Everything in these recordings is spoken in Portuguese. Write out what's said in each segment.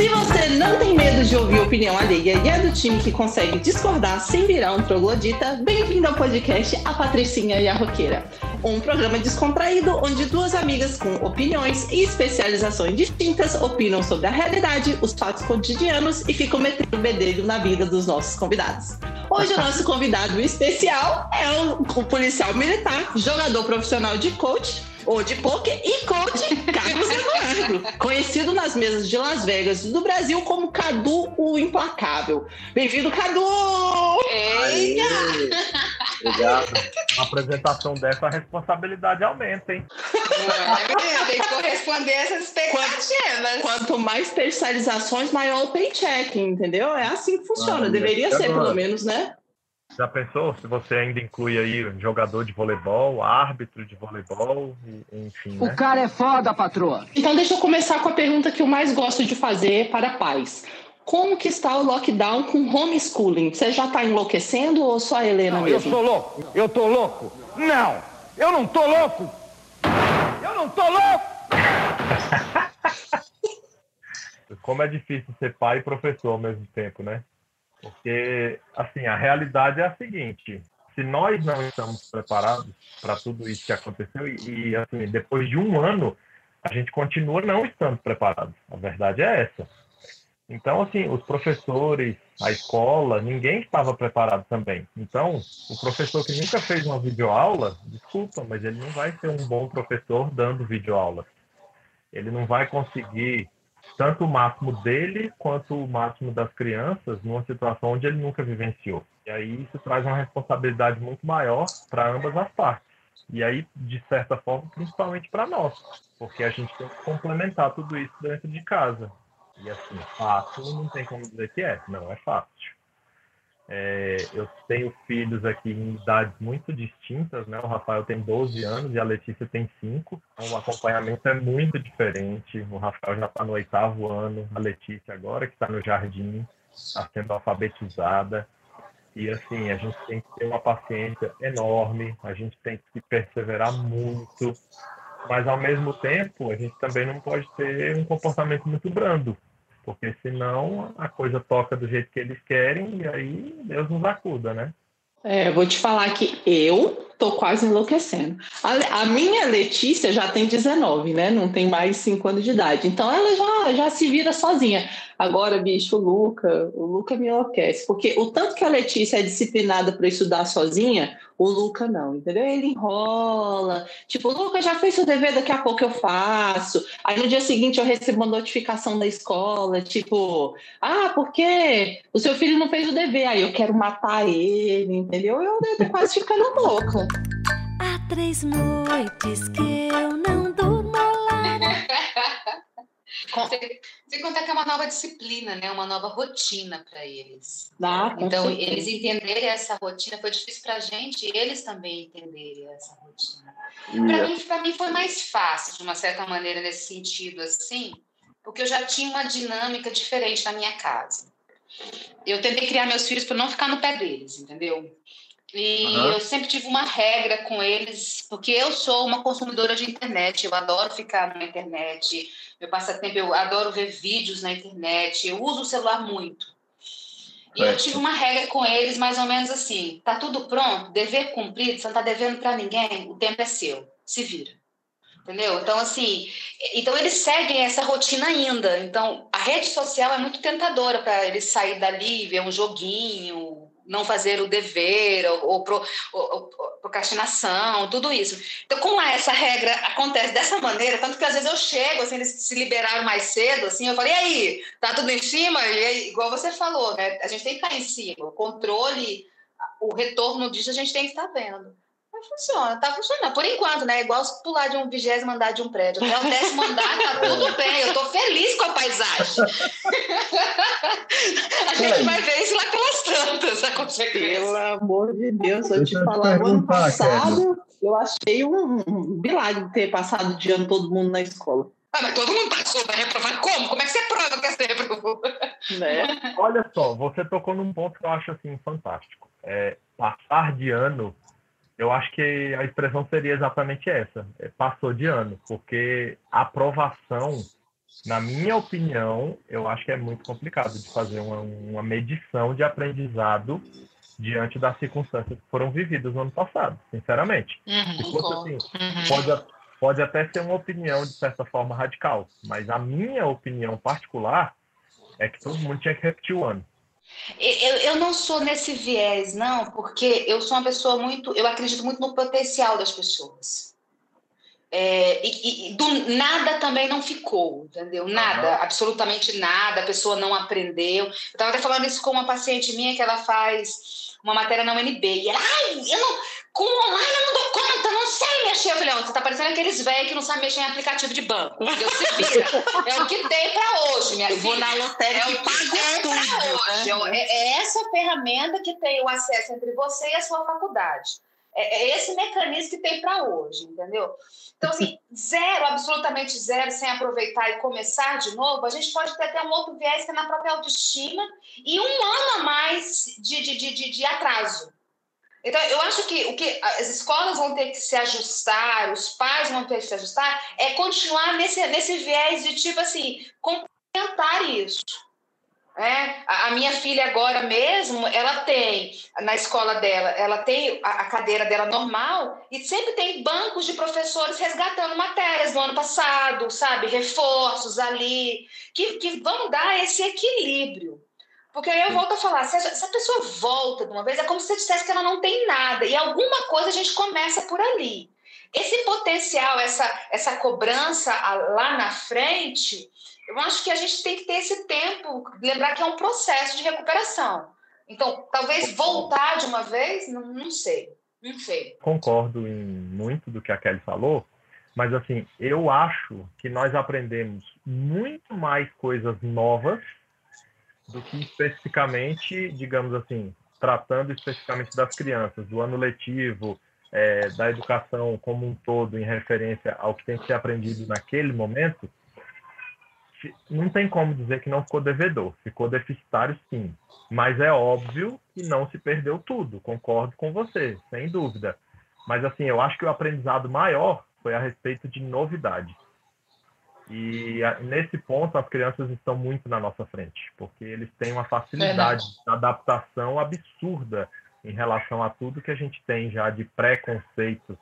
Se você não tem medo de ouvir opinião alheia e é do time que consegue discordar sem virar um troglodita, bem-vindo ao podcast A Patricinha e a Roqueira. Um programa descontraído onde duas amigas com opiniões e especializações distintas opinam sobre a realidade, os fatos cotidianos e ficam metendo bedelho na vida dos nossos convidados. Hoje o nosso convidado especial é o, o policial militar, jogador profissional de coach, ou de poker e coach Carlos Eduardo, conhecido nas mesas de Las Vegas do Brasil como Cadu o Implacável. Bem-vindo, Cadu! Eita! Obrigado. Uma apresentação dessa, a responsabilidade aumenta, hein? É, tem que corresponder essas expectativas. Quanto mais personalizações, maior o paycheck, entendeu? É assim que funciona. Ah, Deveria ser, pelo menos, né? Já pensou se você ainda inclui aí jogador de voleibol, árbitro de voleibol, enfim. O né? cara é foda, patroa. Então deixa eu começar com a pergunta que eu mais gosto de fazer para pais. Como que está o lockdown com homeschooling? Você já está enlouquecendo ou só a Helena não, mesmo? Eu sou louco. Eu tô louco. Não, eu não tô louco. Eu não tô louco. Como é difícil ser pai e professor ao mesmo tempo, né? Porque, assim, a realidade é a seguinte: se nós não estamos preparados para tudo isso que aconteceu, e, e, assim, depois de um ano, a gente continua não estando preparado. A verdade é essa. Então, assim, os professores, a escola, ninguém estava preparado também. Então, o professor que nunca fez uma videoaula, desculpa, mas ele não vai ser um bom professor dando videoaula. Ele não vai conseguir tanto o máximo dele quanto o máximo das crianças numa situação onde ele nunca vivenciou. E aí isso traz uma responsabilidade muito maior para ambas as partes. E aí, de certa forma, principalmente para nós, porque a gente tem que complementar tudo isso dentro de casa. E assim, fácil não tem como dizer que é, não é fácil. É, eu tenho filhos aqui em idades muito distintas, né? O Rafael tem 12 anos e a Letícia tem 5. Então, o acompanhamento é muito diferente. O Rafael já está no oitavo ano, a Letícia agora que está no jardim, está sendo alfabetizada. E assim, a gente tem que ter uma paciência enorme, a gente tem que perseverar muito, mas ao mesmo tempo a gente também não pode ter um comportamento muito brando, porque senão a coisa toca do jeito que eles querem e aí Deus nos acuda, né? É, vou te falar que eu tô quase enlouquecendo. A, a, minha Letícia já tem 19, né? Não tem mais 5 anos de idade. Então ela já, já se vira sozinha. Agora, bicho, o Luca, o Luca me enlouquece. Porque o tanto que a Letícia é disciplinada para estudar sozinha, o Luca não, entendeu? Ele enrola. Tipo, Luca já fez seu dever, daqui a pouco eu faço. Aí no dia seguinte eu recebo uma notificação da escola, tipo, ah, porque o seu filho não fez o dever. Aí eu quero matar ele, entendeu? Eu, eu tô quase ficando louca. Há três noites que eu não durmo lá. Sem contar que é uma nova disciplina, né? Uma nova rotina para eles. Ah, então, certeza. eles entenderem essa rotina foi difícil para a gente e eles também entenderem essa rotina. Para mim, para mim foi mais fácil, de uma certa maneira, nesse sentido, assim, porque eu já tinha uma dinâmica diferente na minha casa. Eu tentei criar meus filhos para não ficar no pé deles, entendeu? E uhum. eu sempre tive uma regra com eles, porque eu sou uma consumidora de internet, eu adoro ficar na internet, meu passatempo, eu adoro ver vídeos na internet, eu uso o celular muito. E eu tive uma regra com eles, mais ou menos assim: tá tudo pronto, dever cumprido, você não tá devendo para ninguém, o tempo é seu, se vira. Entendeu? Então, assim, então eles seguem essa rotina ainda. Então, a rede social é muito tentadora para eles sair dali, ver um joguinho, não fazer o dever, ou, ou, pro, ou, ou, procrastinação, tudo isso. Então, como essa regra acontece dessa maneira, tanto que às vezes eu chego, assim, eles se liberaram mais cedo, assim, eu falei, e aí, tá tudo em cima? E aí, igual você falou, né? A gente tem que estar em cima, o controle, o retorno disso a gente tem que estar vendo. Funciona, tá funcionando. Por enquanto, né? Igual pular de um vigésimo andar de um prédio. Até o décimo andar tá tudo bem. Eu tô feliz com a paisagem. a gente vai ver isso lá pelas tantas, a consequência. Pelo amor de Deus, eu te falar, ano passado eu achei um, um milagre ter passado de ano todo mundo na escola. Ah, mas todo mundo passou, vai reprovar como? Como é que você prova que você reprovou? Né? Olha só, você tocou num ponto que eu acho assim fantástico. É, passar de ano eu acho que a expressão seria exatamente essa. É, passou de ano, porque a aprovação na minha opinião, eu acho que é muito complicado de fazer uma, uma medição de aprendizado diante das circunstâncias que foram vividas no ano passado, sinceramente. Uhum, Se fosse assim, uhum. pode, pode até ser uma opinião, de certa forma, radical, mas a minha opinião particular é que todo mundo tinha que repetir o ano. Eu, eu não sou nesse viés, não, porque eu sou uma pessoa muito. Eu acredito muito no potencial das pessoas. É, e, e, do nada também não ficou, entendeu? Nada, uhum. absolutamente nada, a pessoa não aprendeu. Eu estava até falando isso com uma paciente minha que ela faz uma matéria na UNB. E ela, ai, eu não, com online eu não dou conta, não sei mexer. Eu falei, você tá parecendo aqueles velhos que não sabem mexer em aplicativo de banco. Deus se vira. é o que tem para hoje, minha eu filha. Vou na lotérica é e pago tudo. Né? É, é essa ferramenta que tem o acesso entre você e a sua faculdade. É, é esse mecanismo que tem para hoje, entendeu? Então, assim, zero, absolutamente zero, sem aproveitar e começar de novo, a gente pode ter até um outro viés que é na própria autoestima e um ano a mais de, de, de, de atraso. Então, eu acho que o que as escolas vão ter que se ajustar, os pais vão ter que se ajustar, é continuar nesse, nesse viés de, tipo assim, complementar isso. É, a minha filha agora mesmo, ela tem na escola dela, ela tem a, cadeira dela normal e sempre tem bancos de professores resgatando matérias do ano passado, sabe, reforços ali que, que vão dar esse equilíbrio. Porque aí eu volto a falar, se a, pessoa volta de uma vez, é como se você dissesse que ela não tem nada e alguma coisa a gente começa por ali. Esse potencial, essa, essa cobrança lá na frente, eu acho que a gente tem que ter esse tempo, lembrar que é um processo de recuperação. Então, talvez voltar de uma vez, não, não sei. Não sei. Concordo em muito do que a Kelly falou, mas assim, eu acho que nós aprendemos muito mais coisas novas do que especificamente, digamos assim, tratando especificamente das crianças, do ano letivo, é, da educação como um todo, em referência ao que tem que ser aprendido naquele momento, não tem como dizer que não ficou devedor, ficou deficitário sim. Mas é óbvio que não se perdeu tudo, concordo com você, sem dúvida. Mas assim, eu acho que o aprendizado maior foi a respeito de novidade. E nesse ponto as crianças estão muito na nossa frente, porque eles têm uma facilidade de adaptação absurda em relação a tudo que a gente tem já de preconceitos,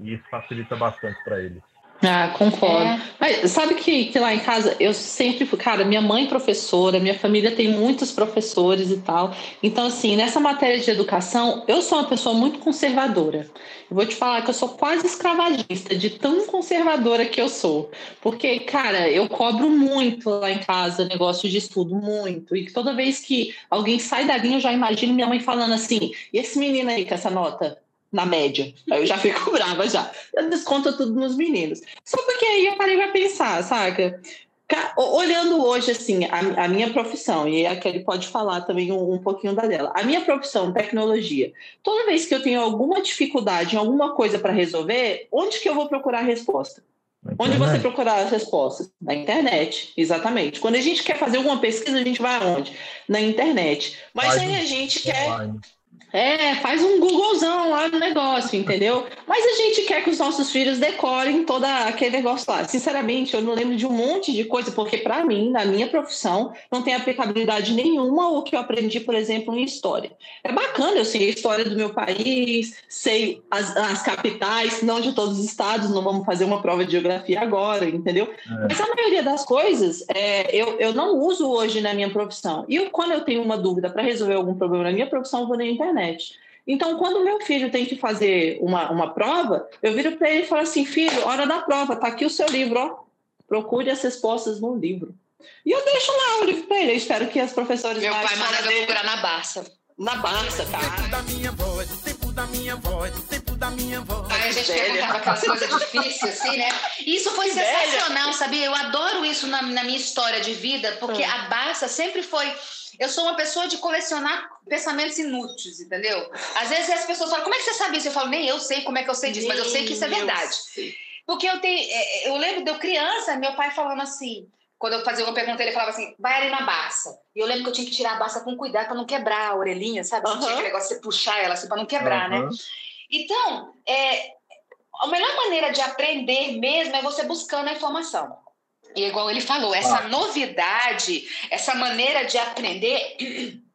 e isso facilita bastante para eles. Ah, concordo. É. Mas sabe que, que lá em casa eu sempre fui, cara, minha mãe é professora, minha família tem muitos professores e tal. Então, assim, nessa matéria de educação, eu sou uma pessoa muito conservadora. Eu vou te falar que eu sou quase escravagista, de tão conservadora que eu sou. Porque, cara, eu cobro muito lá em casa negócio de estudo, muito. E toda vez que alguém sai da linha, eu já imagino minha mãe falando assim: e esse menino aí com essa nota? Na média. Aí eu já fico brava já. Eu desconto tudo nos meninos. Só porque aí eu parei pra pensar, saca? Olhando hoje, assim, a, a minha profissão, e a Kelly pode falar também um, um, pouquinho da dela. A minha profissão, tecnologia, toda vez que eu tenho alguma dificuldade em alguma coisa para resolver, onde que eu vou procurar a resposta? Onde você procurar as respostas? Na internet, exatamente. Quando a gente quer fazer alguma pesquisa, a gente vai aonde? Na internet. Mas aí a gente quer. É, faz um Googlezão lá no negócio, entendeu? Mas a gente quer que os nossos filhos decorem todo aquele negócio lá. Sinceramente, eu não lembro de um monte de coisa, porque para mim, na minha profissão, não tem aplicabilidade nenhuma o que eu aprendi, por exemplo, em história. É bacana, eu sei a história do meu país, sei as, as capitais, não de todos os estados, não vamos fazer uma prova de geografia agora, entendeu? É. Mas a maioria das coisas é, eu, eu não uso hoje na minha profissão. E eu, quando eu tenho uma dúvida para resolver algum problema na minha profissão, eu vou na internet internet. Então, quando meu filho tem que fazer uma, uma prova, eu viro para ele e falo assim: filho, hora da prova, tá aqui o seu livro, ó. Procure as respostas no livro. E eu deixo lá o livro para ele. Eu espero que as professoras. Meu pai manda eu procurar na Barça. Na Barça, tá? Tempo da minha voz, o tempo da minha voz, o tempo da minha voz. Aí a gente perguntava aquelas coisas difíceis, assim, né? Isso foi que sensacional, velha. sabia? Eu adoro isso na, na minha história de vida, porque hum. a Barça sempre foi eu sou uma pessoa de colecionar pensamentos inúteis, entendeu? Às vezes as pessoas falam, como é que você sabe isso? Eu falo, nem eu sei como é que eu sei disso, nem mas eu sei que isso é verdade. Porque eu tenho, é, eu lembro de eu criança, meu pai falando assim, quando eu fazia uma pergunta, ele falava assim, vai ali na baça. E eu lembro que eu tinha que tirar a baça com cuidado para não quebrar a orelhinha, sabe? Uhum. Tinha aquele negócio de você puxar ela assim para não quebrar, uhum. né? Então, é, a melhor maneira de aprender mesmo é você buscando a informação. E igual ele falou, essa ah. novidade, essa maneira de aprender,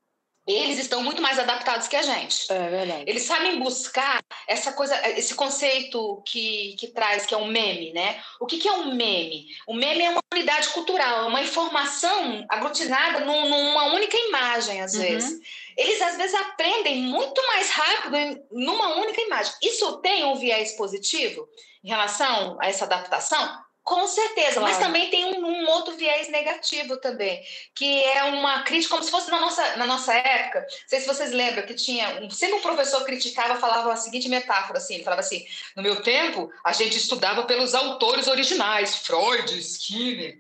eles estão muito mais adaptados que a gente. É verdade. Eles sabem buscar essa coisa, esse conceito que, que traz, que é um meme, né? O que, que é um meme? O meme é uma unidade cultural, é uma informação aglutinada num, numa única imagem, às uhum. vezes. Eles, às vezes, aprendem muito mais rápido numa única imagem. Isso tem um viés positivo em relação a essa adaptação? Com certeza, claro. mas também tem um, um, outro viés negativo também, que é uma crítica, como se fosse na nossa, na nossa época. Não sei se vocês lembram que tinha. Sempre um professor criticava, falava a seguinte metáfora, assim: ele falava assim, no meu tempo, a gente estudava pelos autores originais, Freud, Skinner.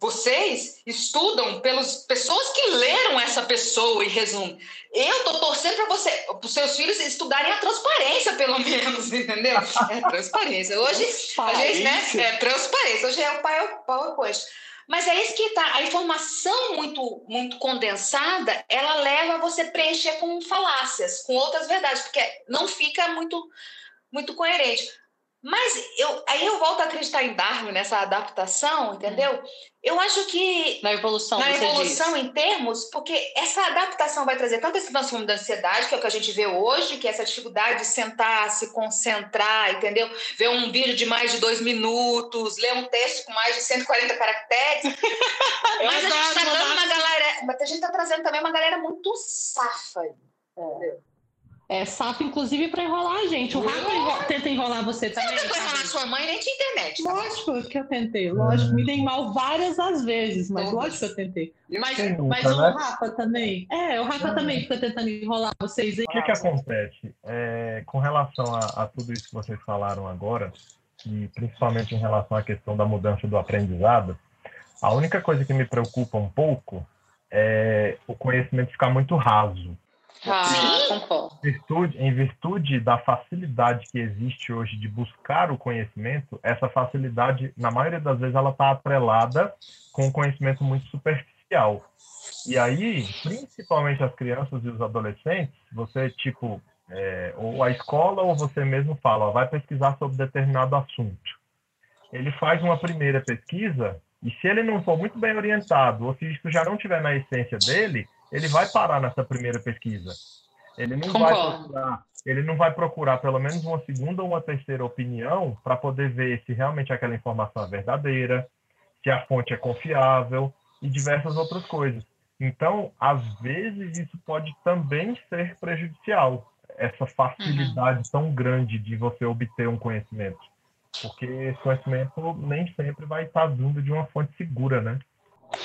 Vocês estudam pelas pessoas que leram essa pessoa em resumo. Eu tô torcendo para você, para os seus filhos estudarem a transparência, pelo menos, entendeu? É transparência. Hoje, a gente, né? É transparência. Hoje é o PowerPoint. Mas é isso que tá. A informação muito, muito condensada, ela leva a você preencher com falácias, com outras verdades, porque não fica muito, muito coerente. Mas eu, aí eu volto a acreditar em Darwin, nessa adaptação, entendeu? Eu acho que. Na evolução, Na evolução, diz. em termos, porque essa adaptação vai trazer tanto esse transtorno da ansiedade, que é o que a gente vê hoje, que é essa dificuldade de sentar, se concentrar, entendeu? Ver um vídeo de mais de dois minutos, ler um texto com mais de 140 caracteres. mas a gente está dando uma galera. Mas a gente está trazendo também uma galera muito safa. Entendeu? É sapo, inclusive, para enrolar a gente. O rato enrola, tenta enrolar você também. Você tentou enrolar sua mãe nem tinha internet. Tá? Lógico que eu tentei, lógico. Me dei mal várias as vezes, mas Todas. lógico que eu tentei. Mas, mas o Rafa também. É, o Rafa também fica tentando enrolar vocês. O que, que acontece? É, com relação a, a tudo isso que vocês falaram agora, e principalmente em relação à questão da mudança do aprendizado, a única coisa que me preocupa um pouco é o conhecimento ficar muito raso. Ah, concordo. Virtude, em virtude da facilidade que existe hoje de buscar o conhecimento, essa facilidade, na maioria das vezes, ela está atrelada com um conhecimento muito superficial. E aí, principalmente as crianças e os adolescentes, você, tipo, é, ou a escola ou você mesmo fala, ó, vai pesquisar sobre determinado assunto. Ele faz uma primeira pesquisa e se ele não for muito bem orientado, ou se isso já não tiver na essência dele, ele vai parar nessa primeira pesquisa. Ele não vai procurar, ele não vai procurar pelo menos uma segunda ou uma terceira opinião para poder ver se realmente aquela informação é verdadeira, se a fonte é confiável e diversas outras coisas. Então, às vezes isso pode também ser prejudicial, essa facilidade uhum. tão grande de você obter um conhecimento, porque esse conhecimento nem sempre vai estar vindo de uma fonte segura, né?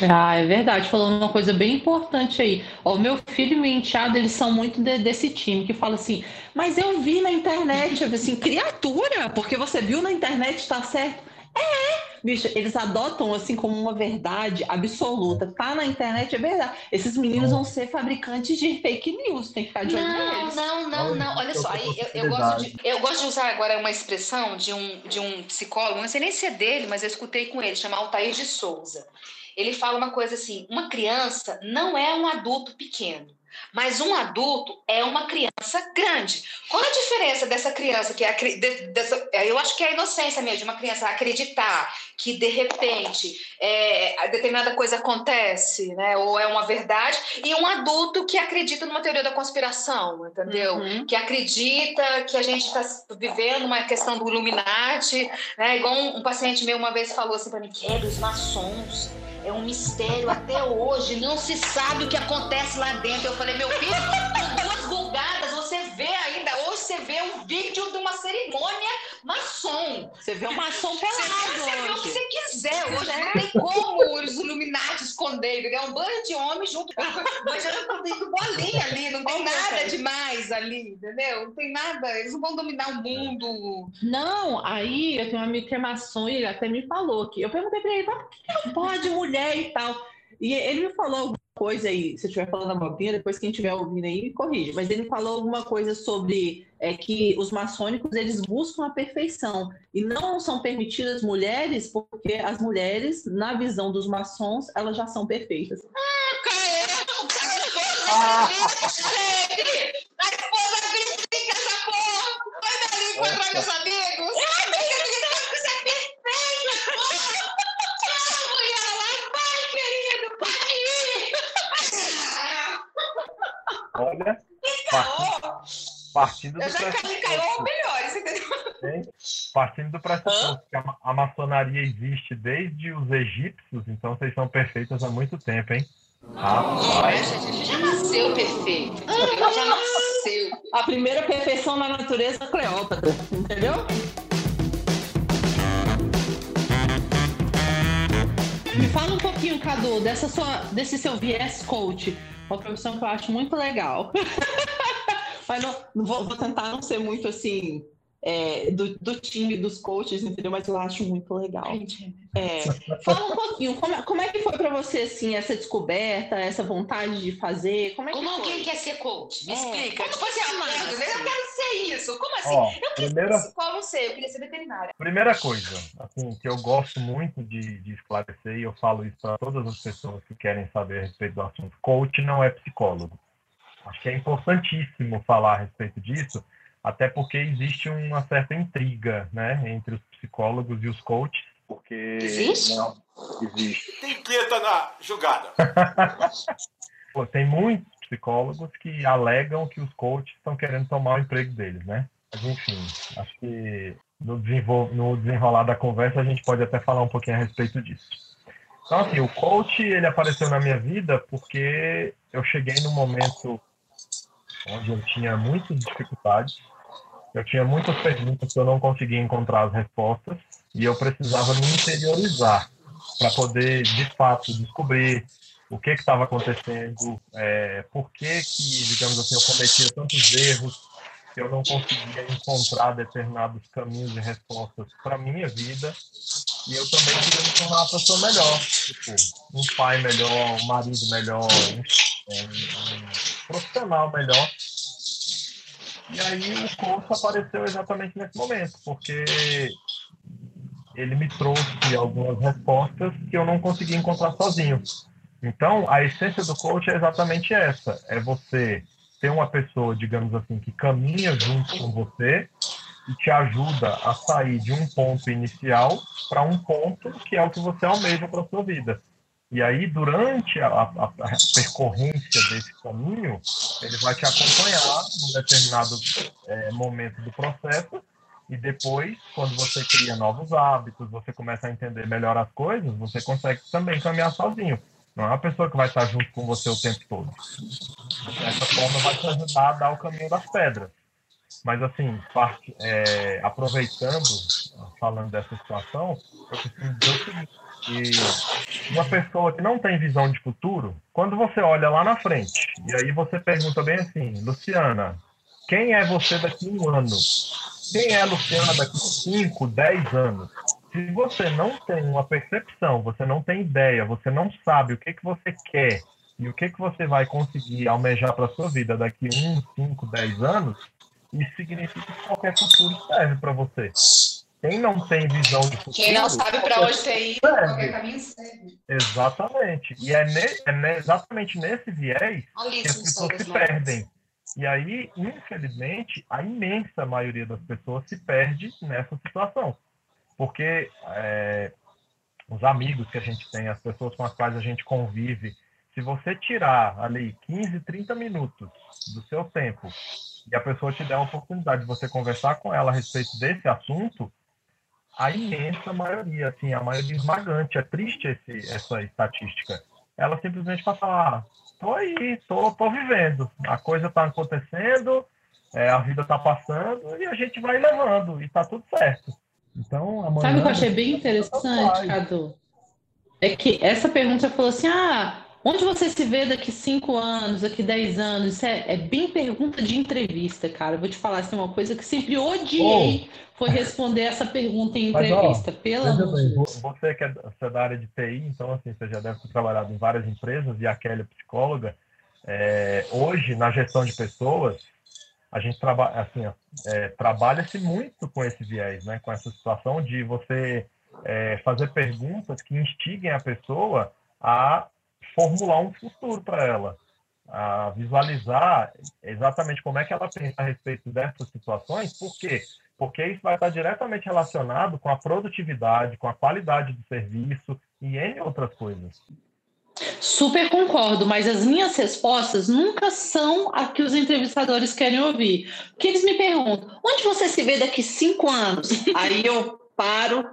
Ah, é verdade. Falando uma coisa bem importante aí. O meu filho e meu enteado, eles são muito de, desse time que fala assim, mas eu vi na internet, assim, criatura, porque você viu na internet, está certo? É, bicho, eles adotam assim como uma verdade absoluta. Tá na internet, é verdade. Esses meninos vão ser fabricantes de fake news, tem que ficar de olho Não, não, não, não. Olha só, aí, eu, eu, gosto de, eu gosto de usar agora uma expressão de um, de um psicólogo, não sei nem se é dele, mas eu escutei com ele, chama Altair de Souza ele fala uma coisa assim: uma criança não é um adulto pequeno. Mas um adulto é uma criança grande. Qual a diferença dessa criança que é dessa, é, eu acho que é a inocência mesmo de uma criança acreditar que de repente é, determinada coisa acontece, né? Ou é uma verdade, e um adulto que acredita numa teoria da conspiração, entendeu? Uhum. Que acredita que a gente está vivendo uma questão do Illuminati, né? Igual um, um paciente meu uma vez falou assim para mim, que é dos maçons é um mistério até hoje, não se sabe o que acontece lá dentro. Eu falei, meu filho, com duas vulgadas, você vê hoje você vê um vídeo de uma cerimônia maçom. Você vê o maçom pelado. Você, vê o que você quiser. Hoje não tem como os Illuminati esconder. É um bando de homens junto com mas eu tô dentro bolinha ali, não tem nada demais ali, entendeu? Não tem nada, eles não vão dominar o mundo. Não, aí eu tenho um amigo que é maçom e ele até me falou que eu perguntei pra ele, por que não pode mulher e tal? E ele me falou coisa aí, se eu estiver falando abobrinha, depois quem estiver ouvindo aí me corrige, mas ele falou alguma coisa sobre é, que os maçônicos eles buscam a perfeição e não são permitidas mulheres porque as mulheres, na visão dos maçons, elas já são perfeitas. Ah, cara. A partindo do eu já caí, pressuposto, caiu melhores, entendeu? hein? partindo do pressuposto que a, a maçonaria existe desde os egípcios, então vocês são perfeitas há muito tempo, hein? É, Rapaz, a gente já nasceu perfeito. Já nasceu. A primeira perfeição na natureza, Cleópatra, entendeu? Me fala um pouquinho, Cadu, dessa sua, desse seu viés coach, uma profissão que eu acho muito legal. Mas não, não vou, vou tentar não ser muito assim é, do, do time dos coaches, entendeu? Mas eu acho muito legal. É, fala um pouquinho, como, é- como é que foi para você assim essa descoberta, essa vontade de fazer? Como é que Como foi? alguém quer ser coach? Me É, explica. como Tipo assim, assim, ah, Márcia? eu quero ser isso. Como assim? ó, eu quis primeira, ser psicólogo, sei, eu queria ser veterinária. primeira coisa, assim, que eu gosto muito de, de esclarecer, e eu falo isso para todas as pessoas que querem saber a respeito do assunto, coach não é psicólogo. Acho que é importantíssimo falar a respeito disso, até porque existe uma certa intriga, né, entre os psicólogos e os coaches, porque Existe? não existe. Tem treta na jogada. Tem muitos psicólogos que alegam que os coaches estão querendo tomar o emprego deles, né? Mas, enfim, acho que no, desenvol- no desenrolar da conversa a gente pode até falar um pouquinho a respeito disso. Então, assim, o coach, ele apareceu na minha vida porque eu cheguei num momento onde eu tinha muitas dificuldades, eu tinha muitas perguntas que eu não conseguia encontrar as respostas e eu precisava me interiorizar para poder, de fato, descobrir o que estava acontecendo, é, por que, que, digamos assim, eu cometia tantos erros, eu não conseguia encontrar determinados caminhos e respostas para minha vida, e eu também queria me tornar uma pessoa melhor, tipo, um pai melhor, um marido melhor, um, um profissional melhor. E aí o curso apareceu exatamente nesse momento, porque ele me trouxe algumas respostas que eu não conseguia encontrar sozinho. Então, a essência do coach é exatamente essa: é você ter uma pessoa, digamos assim, que caminha junto com você e te ajuda a sair de um ponto inicial para um ponto que é o que você almeja para sua vida. E aí, durante a, a, a percorrência desse caminho, ele vai te acompanhar num determinado é, momento do processo e depois, quando você cria novos hábitos, você começa a entender melhor as coisas, você consegue também caminhar sozinho. Não é uma pessoa que vai estar junto com você o tempo todo. Dessa forma, vai te ajudar a dar o caminho das pedras. Mas, assim, parte, é, aproveitando, falando dessa situação, eu preciso dizer que uma pessoa que não tem visão de futuro, quando você olha lá na frente, e aí você pergunta bem assim, Luciana, quem é você daqui a um ano? Quem é Luciana daqui a 5, 10 anos? Se você não tem uma percepção, você não tem ideia, você não sabe o que, que você quer e o que, que você vai conseguir almejar para sua vida daqui a 1, 5, 10 anos, isso significa que qualquer futuro serve para você. Quem não tem visão de futuro. Quem não sabe para onde tem ido, Serve. qualquer caminho serve. Exatamente. E é, ne- é ne- exatamente nesse viés Alice que as pessoas se perdem. E aí, infelizmente, a imensa maioria das pessoas se perde nessa situação. Porque é, os amigos que a gente tem, as pessoas com as quais a gente convive, se você tirar ali 15, 30 minutos do seu tempo e a pessoa te der a oportunidade de você conversar com ela a respeito desse assunto, a imensa maioria, assim, a maioria esmagante, é triste esse, essa estatística. Ela simplesmente vai falar, ah, tô aí, tô, tô vivendo, a coisa tá acontecendo, é, a vida tá passando e a gente vai levando e tá tudo certo. Então, amanhã... Sabe o que eu achei bem interessante, Cadu? É que essa pergunta falou assim: ah, onde você se vê daqui cinco anos, daqui 10 anos? Isso é, é bem pergunta de entrevista, cara. Eu vou te falar assim, uma coisa que sempre odiei foi responder essa pergunta em Mas, ó, entrevista. De vo- Deus. você que é, você é da área de TI, então assim, você já deve ter trabalhado em várias empresas e a Kelly é psicóloga. É, hoje, na gestão de pessoas, a gente trabalha assim, é, trabalha-se muito com esse viés, né? Com essa situação de você é, fazer perguntas que instiguem a pessoa a formular um futuro para ela, a visualizar exatamente como é que ela pensa a respeito dessas situações, por quê? Porque isso vai estar diretamente relacionado com a produtividade, com a qualidade do serviço e N outras coisas. Super concordo, mas as minhas respostas nunca são a que os entrevistadores querem ouvir. Porque eles me perguntam: onde você se vê daqui cinco anos? Aí eu paro.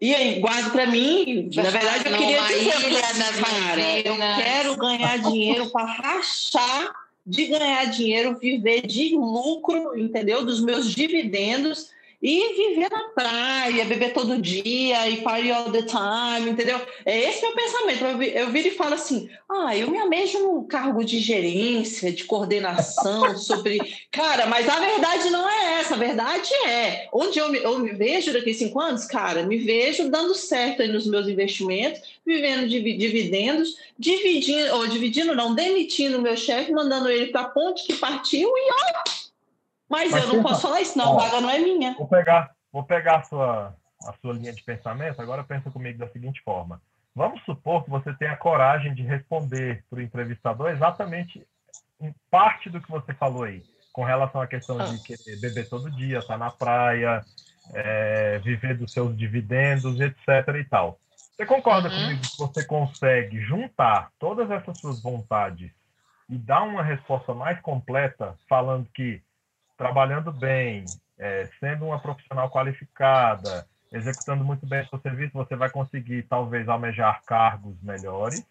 E aí, guardo para mim. Na verdade, eu queria dizer cara, eu quero ganhar dinheiro para rachar de ganhar dinheiro, viver de lucro, entendeu? Dos meus dividendos e viver na praia, beber todo dia e party all the time, entendeu? É esse meu pensamento. Eu, eu viro e falo assim: ah, eu me amejo no cargo de gerência, de coordenação, sobre. Cara, mas a verdade não é essa. A verdade é: onde eu me, eu me vejo daqui a cinco anos, cara, me vejo dando certo aí nos meus investimentos, vivendo de dividendos, dividindo, ou dividindo, não, demitindo o meu chefe, mandando ele para a ponte que partiu e ó mas, Mas eu não posso falar isso, não. A vaga não é minha. Vou pegar, vou pegar a sua, a sua linha de pensamento. Agora pensa comigo da seguinte forma. Vamos supor que você tenha coragem de responder para o entrevistador exatamente em parte do que você falou aí, com relação à questão ah. de querer beber todo dia, estar tá na praia, é, viver dos seus dividendos, etc. e tal. Você concorda uhum. comigo que você consegue juntar todas essas suas vontades e dar uma resposta mais completa, falando que trabalhando bem, é, sendo uma profissional qualificada, executando muito bem o seu serviço, você vai conseguir talvez almejar cargos melhores,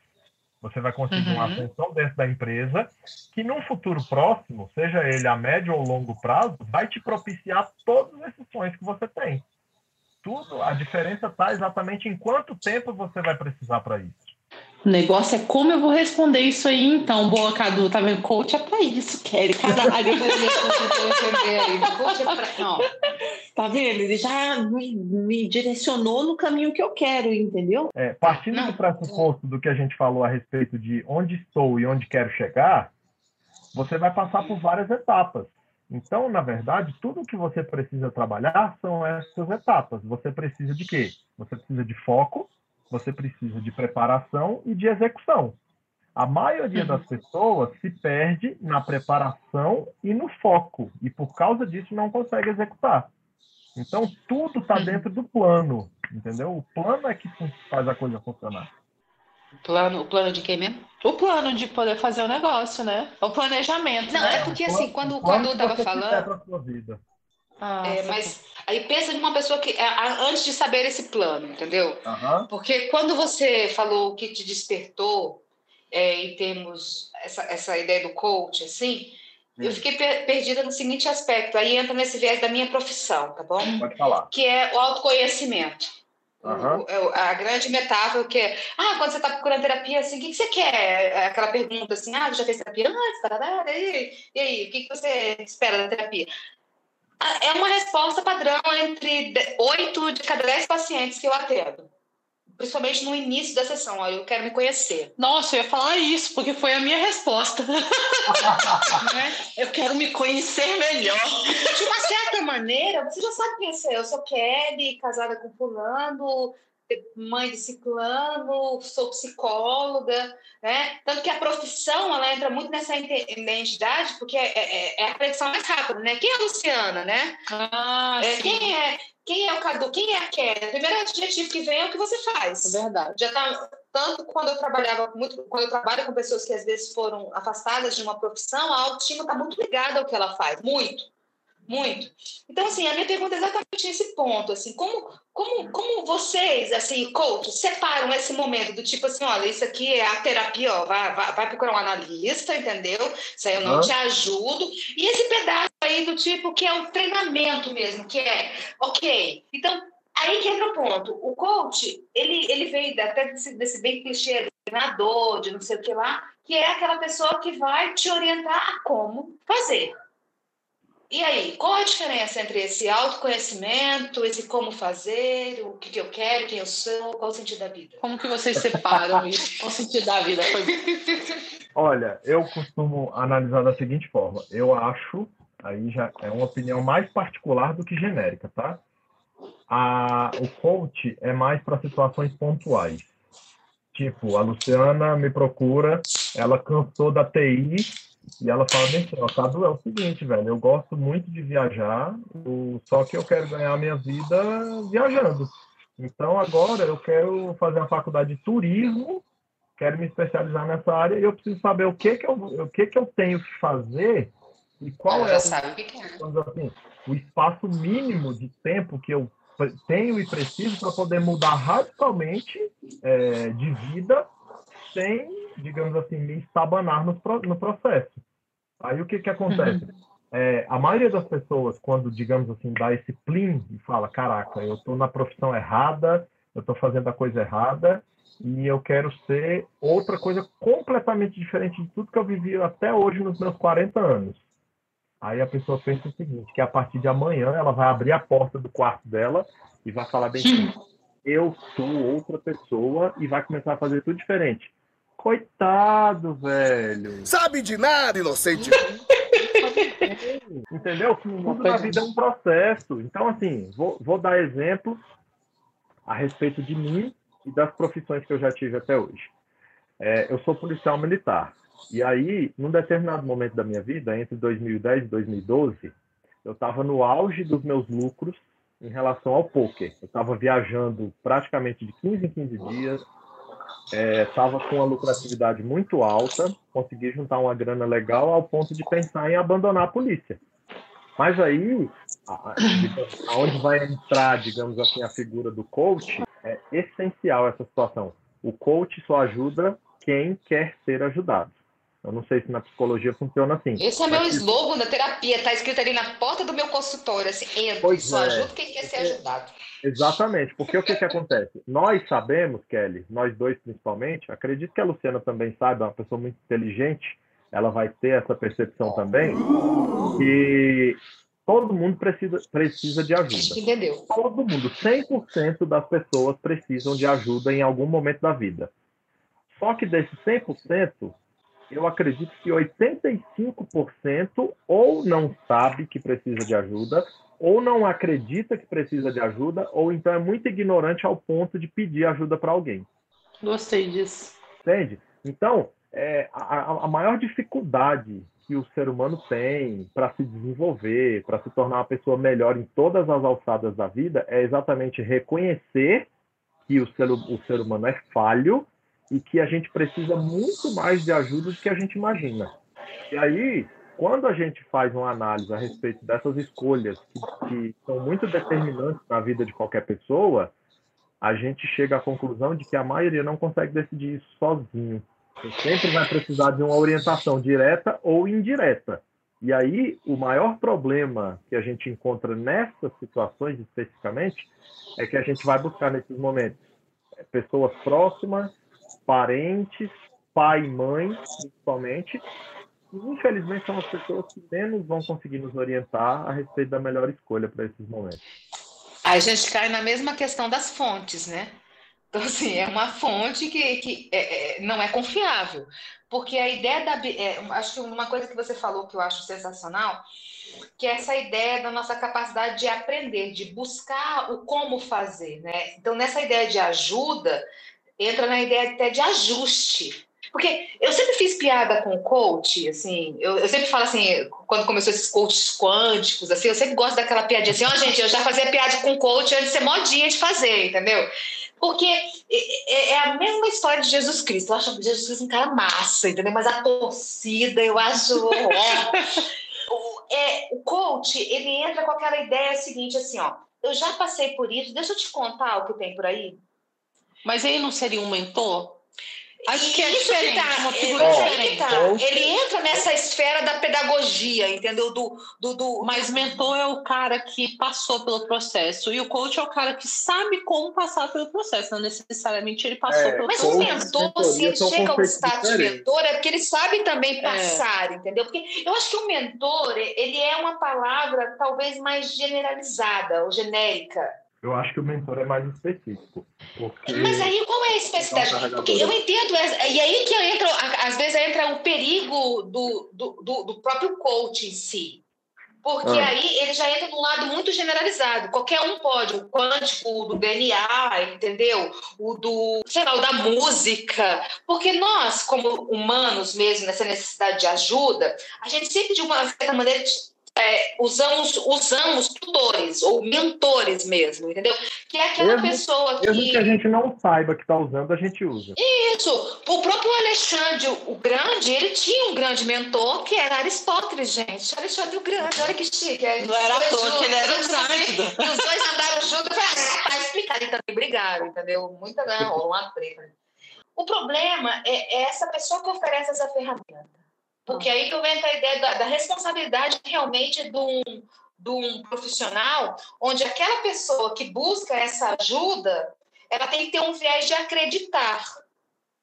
você vai conseguir uhum. uma ascensão dentro da empresa, que num futuro próximo, seja ele a médio ou longo prazo, vai te propiciar todos esses sonhos que você tem. Tudo, a diferença está exatamente em quanto tempo você vai precisar para isso. O negócio é como eu vou responder isso aí, então. Boa, Cadu, tá vendo? Coach é pra isso, Kelly. Caralho. Coach é pra... Não. Tá vendo? Ele já me, me, direcionou no caminho que eu quero, entendeu? É, partindo Não. do pressuposto do que a gente falou a respeito de onde estou e onde quero chegar, você vai passar por várias etapas. Então, na verdade, tudo que você precisa trabalhar são essas etapas. Você precisa de quê? Você precisa de foco, você precisa de preparação e de execução. A maioria das pessoas se perde na preparação e no foco, e por causa disso não consegue executar. Então, tudo está dentro do plano, entendeu? O plano é que faz a coisa funcionar. O plano, o plano de quem mesmo? O plano de poder fazer o negócio, né? O planejamento. Não, né? é porque assim, quando, quando eu estava falando. Ah, é, mas aí pensa numa pessoa que é, antes de saber esse plano, entendeu? Uhum. Porque quando você falou o que te despertou é, em termos essa, essa ideia do coach, assim, hum. eu fiquei per perdida no seguinte aspecto. Aí entra nesse viés da minha profissão, tá bom? Pode falar. Que é o autoconhecimento. Uhum. A grande metáfora que é, ah, quando você está procurando terapia, assim, o que, que você quer? É aquela pergunta assim, ah, já fez terapia antes? E aí, e aí, o que, que você espera da terapia? É uma resposta padrão entre oito de cada dez pacientes que eu atendo. Principalmente no início da sessão, ó, eu quero me conhecer. Nossa, eu ia falar isso, porque foi a minha resposta. né? Eu quero me conhecer melhor. De uma certa maneira, você já sabe quem sou. Eu sou Kelly, casada com fulano, mãe de ciclano, sou psicóloga, né? Tanto que a profissão, ela entra muito nessa identidade, porque é, é, é a conexão mais rápida, né? Quem é a Luciana, né? Ah, é, quem é quem é o Cadu? Quem é a Kelly? O primeiro adjetivo que vem é o que você faz. É verdade. Já tá tanto quando eu trabalhava muito, quando eu trabalho com pessoas que às vezes foram afastadas de uma profissão, a autoestima está muito ligada ao que ela faz, muito muito. Então, assim, a minha pergunta é exatamente esse ponto, assim, como, como, como vocês, assim, coaches, separam esse momento do tipo assim, olha, isso aqui é a terapia, ó, vai, vai, vai procurar um analista, entendeu? Isso aí eu não uhum. te ajudo. E esse pedaço aí do tipo que é o treinamento mesmo, que é, ok, então, aí que entra o ponto. O coach, ele, ele veio até desse, desse bem clichê, treinador, de não sei o que lá, que é aquela pessoa que vai te orientar a como fazer. E aí, qual a diferença entre esse autoconhecimento, esse como fazer, o que, que eu quero, quem eu sou, qual o sentido da vida? Como que vocês separam isso? Qual o sentido da vida? Foi... Olha, eu costumo analisar da seguinte forma. Eu acho, aí já é uma opinião mais particular do que genérica, tá? A, o coach é mais para situações pontuais. Tipo, a Luciana me procura, ela cansou da TI e ela fala bem assim, ó, Cadu, é o seguinte, velho, eu gosto muito de viajar, só que eu quero ganhar minha vida viajando. Então agora eu quero fazer a faculdade de turismo quero me especializar nessa área e eu preciso saber o que que eu, o que que eu tenho que fazer e qual é o, que que é. assim, o espaço mínimo de tempo que eu tenho e preciso para poder mudar radicalmente é, de vida sem, digamos assim, me estabanar no, no processo. Aí o que que acontece? É, a maioria das pessoas, quando, digamos assim, dá esse plim e fala, caraca, eu estou na profissão errada, eu estou fazendo a coisa errada e eu quero ser outra coisa completamente diferente de tudo que eu vivi até hoje nos meus 40 anos. Aí a pessoa pensa o seguinte, que a partir de amanhã ela vai abrir a porta do quarto dela e vai falar bem assim, eu sou outra pessoa e vai começar a fazer tudo diferente. Coitado, velho. Sabe de nada, inocente. Entendeu? Tudo na vida é um processo. Então, assim, vou, vou dar exemplos a respeito de mim e das profissões que eu já tive até hoje. É, eu sou policial militar. E aí, num determinado momento da minha vida, entre 2010 e 2012, eu estava no auge dos meus lucros em relação ao poker. Eu estava viajando praticamente de 15 em 15 dias, estava com uma lucratividade muito alta, consegui juntar uma grana legal ao ponto de pensar em abandonar a polícia. Mas aí, a- digamos, aonde vai entrar, digamos assim, a figura do coach, é essencial essa situação. O coach só ajuda quem quer ser ajudado. Eu não sei se na psicologia funciona assim. Esse é meu slogan da terapia, tá escrito ali na porta do meu consultório, assim, Pois só é. ajuda quem quer ser ajudado. Exatamente, porque o que, que acontece? Nós sabemos, Kelly, nós dois principalmente, acredito que a Luciana também saiba, é uma pessoa muito inteligente, ela vai ter essa percepção também, que todo mundo precisa, precisa de ajuda. Entendeu? Todo mundo, 100% das pessoas precisam de ajuda em algum momento da vida. Só que desses 100%, eu acredito que 85% ou não sabe que precisa de ajuda, ou não acredita que precisa de ajuda, ou então é muito ignorante ao ponto de pedir ajuda para alguém. Gostei disso. Entende? Então, é, a, a- maior dificuldade que o ser humano tem para se desenvolver, para se tornar uma pessoa melhor em todas as alçadas da vida, é exatamente reconhecer que o ser, o ser humano é falho e que a gente precisa muito mais de ajuda do que a gente imagina. E aí, quando a gente faz uma análise a respeito dessas escolhas que, que são muito determinantes na vida de qualquer pessoa, a gente chega à conclusão de que a maioria não consegue decidir isso sozinho. Você sempre vai precisar de uma orientação direta ou indireta. E aí, o maior problema que a gente encontra nessas situações especificamente é que a gente vai buscar nesses momentos é, pessoas próximas, parentes, pai e mãe, principalmente. Infelizmente, são as pessoas que menos vão conseguir nos orientar a respeito da melhor escolha para esses momentos. Aí a gente cai na mesma questão das fontes, né? Então, assim, é uma fonte que, que é- é- não é confiável. Porque a ideia da. é, acho que uma coisa que você falou que eu acho sensacional, que é essa ideia da nossa capacidade de aprender, de buscar o como fazer, né? Então, nessa ideia de ajuda, entra na ideia até de ajuste. Porque eu sempre fiz piada com coach, assim, eu, eu sempre falo assim, quando começou esses coaches quânticos, assim, eu sempre gosto daquela piadinha assim, ó, gente, eu já fazia piada com coach antes de ser modinha de fazer, entendeu? Porque é, é- é a mesma história de Jesus Cristo. Eu acho Jesus Cristo um cara massa, entendeu? Mas a torcida, eu acho. é, o coach, ele entra com aquela ideia seguinte, assim, ó. Eu já passei por isso, deixa eu te contar o que tem por aí. Mas ele não seria um mentor? Acho que é Isso diferente, tá, uma figura é, diferente. tá. Ele entra nessa esfera da pedagogia, entendeu? Do, do, do... Mas mentor é o cara que passou pelo processo e o coach é o cara que sabe como passar pelo processo, não necessariamente ele passou É, pelo Mas Coach o mentor, se ele chega ao status de mentor, é porque ele sabe também É. passar, entendeu? Porque eu acho que o mentor, ele é uma palavra talvez mais generalizada ou genérica. Eu acho que o mentor é mais específico. Porque... Mas aí qual é a especificidade? Porque eu entendo, e aí que entra, às vezes entra o perigo do, do, do, do próprio coach em si. Porque Ah. aí ele já entra num lado muito generalizado. Qualquer um pode, o quântico, o do DNA, entendeu? O do, sei lá, o da música. Porque nós, como humanos mesmo, nessa necessidade de ajuda, a gente sempre, de uma certa maneira, é, usamos, usamos tutores ou mentores mesmo, entendeu? Que é aquela Mesmo- pessoa que. Mesmo que a gente não saiba que está usando, a gente usa. Isso. O próprio Alexandre o Grande, ele tinha um grande mentor que era Aristóteles, gente. Alexandre o Grande, olha que chique. Não era à toa que ele era juntos, grande. E os dois andaram juntos. Eu falei, ah, tá explicado. E também brigaram, entendeu? Muita né, rolou uma treta. O problema é, é essa pessoa que oferece essa ferramenta. Porque aí que vem a ideia da, da responsabilidade realmente de um, de um profissional, onde aquela pessoa que busca essa ajuda, ela tem que ter um viés de acreditar.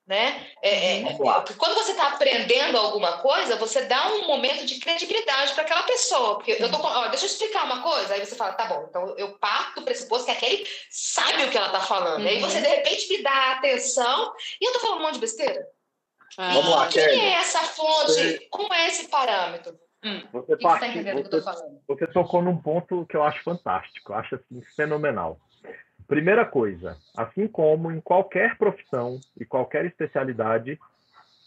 Né? É, é, lá. porque quando você está aprendendo alguma coisa, você dá um momento de credibilidade para aquela pessoa. Porque eu tô ó, deixa eu explicar uma coisa, aí você fala, tá bom, então eu parto do pressuposto que aquele sabe o que ela está falando. Aí Uhum. você, de repente, me dá atenção e eu tô falando um monte de besteira. Ah, Vamos lá, Quem Kelly. é essa fonte? Você- Como é esse parâmetro? Que você está parte, entendendo o que eu você, estou falando? você tocou num ponto que eu acho fantástico, eu acho assim, fenomenal. Primeira coisa, assim como em qualquer profissão e qualquer especialidade,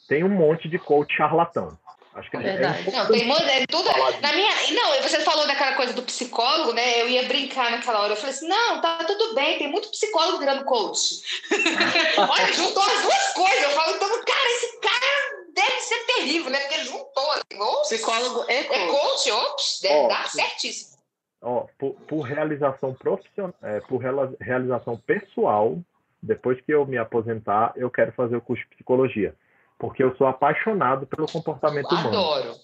tem um monte de coach charlatão. Acho que é Verdade. Não, tem muito, é tudo. Na minha, não, você falou daquela coisa do psicólogo, né? Eu ia brincar naquela hora. Eu falei assim: não, tá tudo bem, tem muito psicólogo virando coach. Olha, juntou as duas coisas. Eu falo, então, cara, esse cara deve ser terrível, né? Porque juntou. assim, ops, Psicólogo e É coach. coach, ops, deve Ó, dar sim. certíssimo. ó, por, por realização profissional, por rela- realização pessoal, depois que eu me aposentar, eu quero fazer o curso de psicologia, porque eu sou apaixonado pelo comportamento humano. Adoro,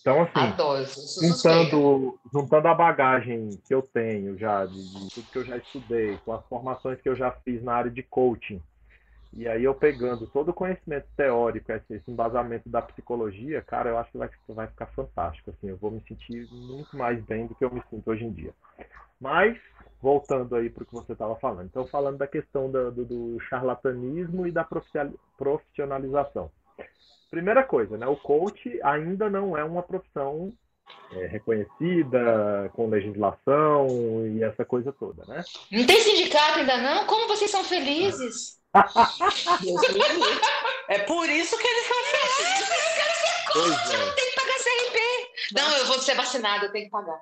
Então, assim, adoro. Juntando, juntando a bagagem que eu tenho já, de, de tudo que eu já estudei, com as formações que eu já fiz na área de coaching, e aí eu pegando todo o conhecimento teórico, esse, embasamento da psicologia, cara, eu acho que vai, vai ficar fantástico, assim, eu vou me sentir muito mais bem do que eu me sinto hoje em dia. Mas, voltando aí para o que você estava falando, então falando da questão do, do charlatanismo e da profissionalização. Primeira coisa, né? O coach ainda não é uma profissão é, reconhecida, com legislação e essa coisa toda, né? Não tem sindicato ainda não? Como vocês são felizes? Livre. É por isso que eles são felizes. Pois é. Tem que pagar CRP. Não, eu vou ser vacinado, eu tenho que pagar.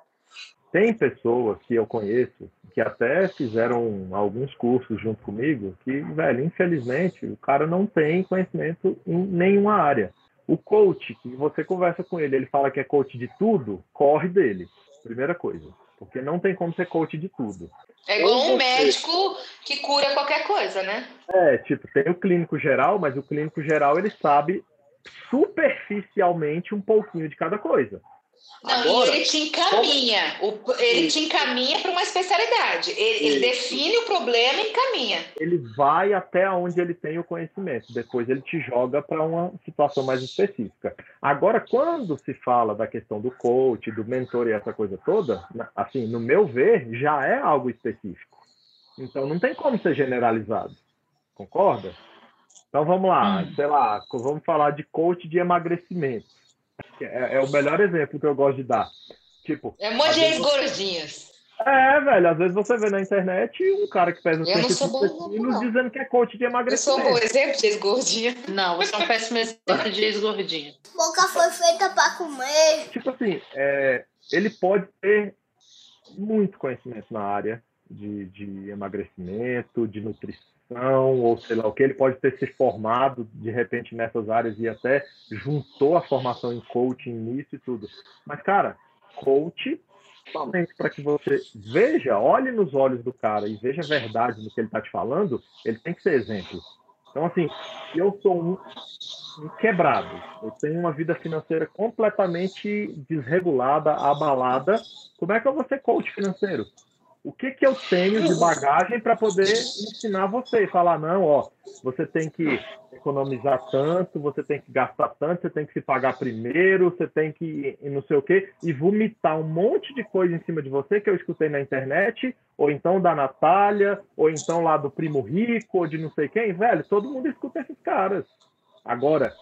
Tem pessoas que eu conheço que até fizeram alguns cursos junto comigo que, velho, infelizmente, o cara não tem conhecimento em nenhuma área. O coach, que você conversa com ele, ele fala que é coach de tudo, corre dele. Primeira coisa. Porque não tem como ser coach de tudo. É igual um você- médico que cura qualquer coisa, né? É, tipo, tem o clínico geral, mas o clínico geral ele sabe superficialmente um pouquinho de cada coisa. Não, Agora, ele te encaminha. O- ele te encaminha para uma especialidade. Ele, ele Isso. define o problema e encaminha. Ele vai até onde ele tem o conhecimento, depois ele te joga para uma situação mais específica. Agora, quando se fala da questão do coach, do mentor e essa coisa toda, assim, no meu ver, já é algo específico. Então não tem como ser generalizado. Concorda? Então vamos lá, sei lá, vamos falar de coach de emagrecimento. É, é o melhor exemplo que eu gosto de dar. Tipo, É um monte de ex-gordinhos. é, velho, às vezes você vê na internet um cara que pesa Eu não sou 130 bom, quilos não. dizendo que é coach de Eu sou um emagrecimento. bom exemplo de ex-gordinha. Não, você é um péssimo exemplo de ex-gordinho. Boca foi feita pra comer. Tipo assim, é, ele pode ter muito conhecimento na área de, de emagrecimento, de nutrição, ou sei lá o que. Ele pode ter se formado de repente nessas áreas e até juntou a formação em coaching nisso e tudo. Mas, cara, coach, somente para que você veja, olhe nos olhos do cara e veja a verdade no que ele está te falando, ele tem que ser exemplo. Então, assim, eu sou um, um quebrado. Eu tenho uma vida financeira completamente desregulada, abalada. Como é que eu vou ser coach financeiro? O que, que eu tenho de bagagem para poder ensinar você e falar, não, ó, você tem que economizar tanto, você tem que gastar tanto, você tem que se pagar primeiro, você tem que e não sei o quê, e vomitar um monte de coisa em cima de você que eu escutei na internet, ou então da Natália, ou então lá do Primo Rico, ou de não sei quem, velho, todo mundo escuta esses caras. Agora,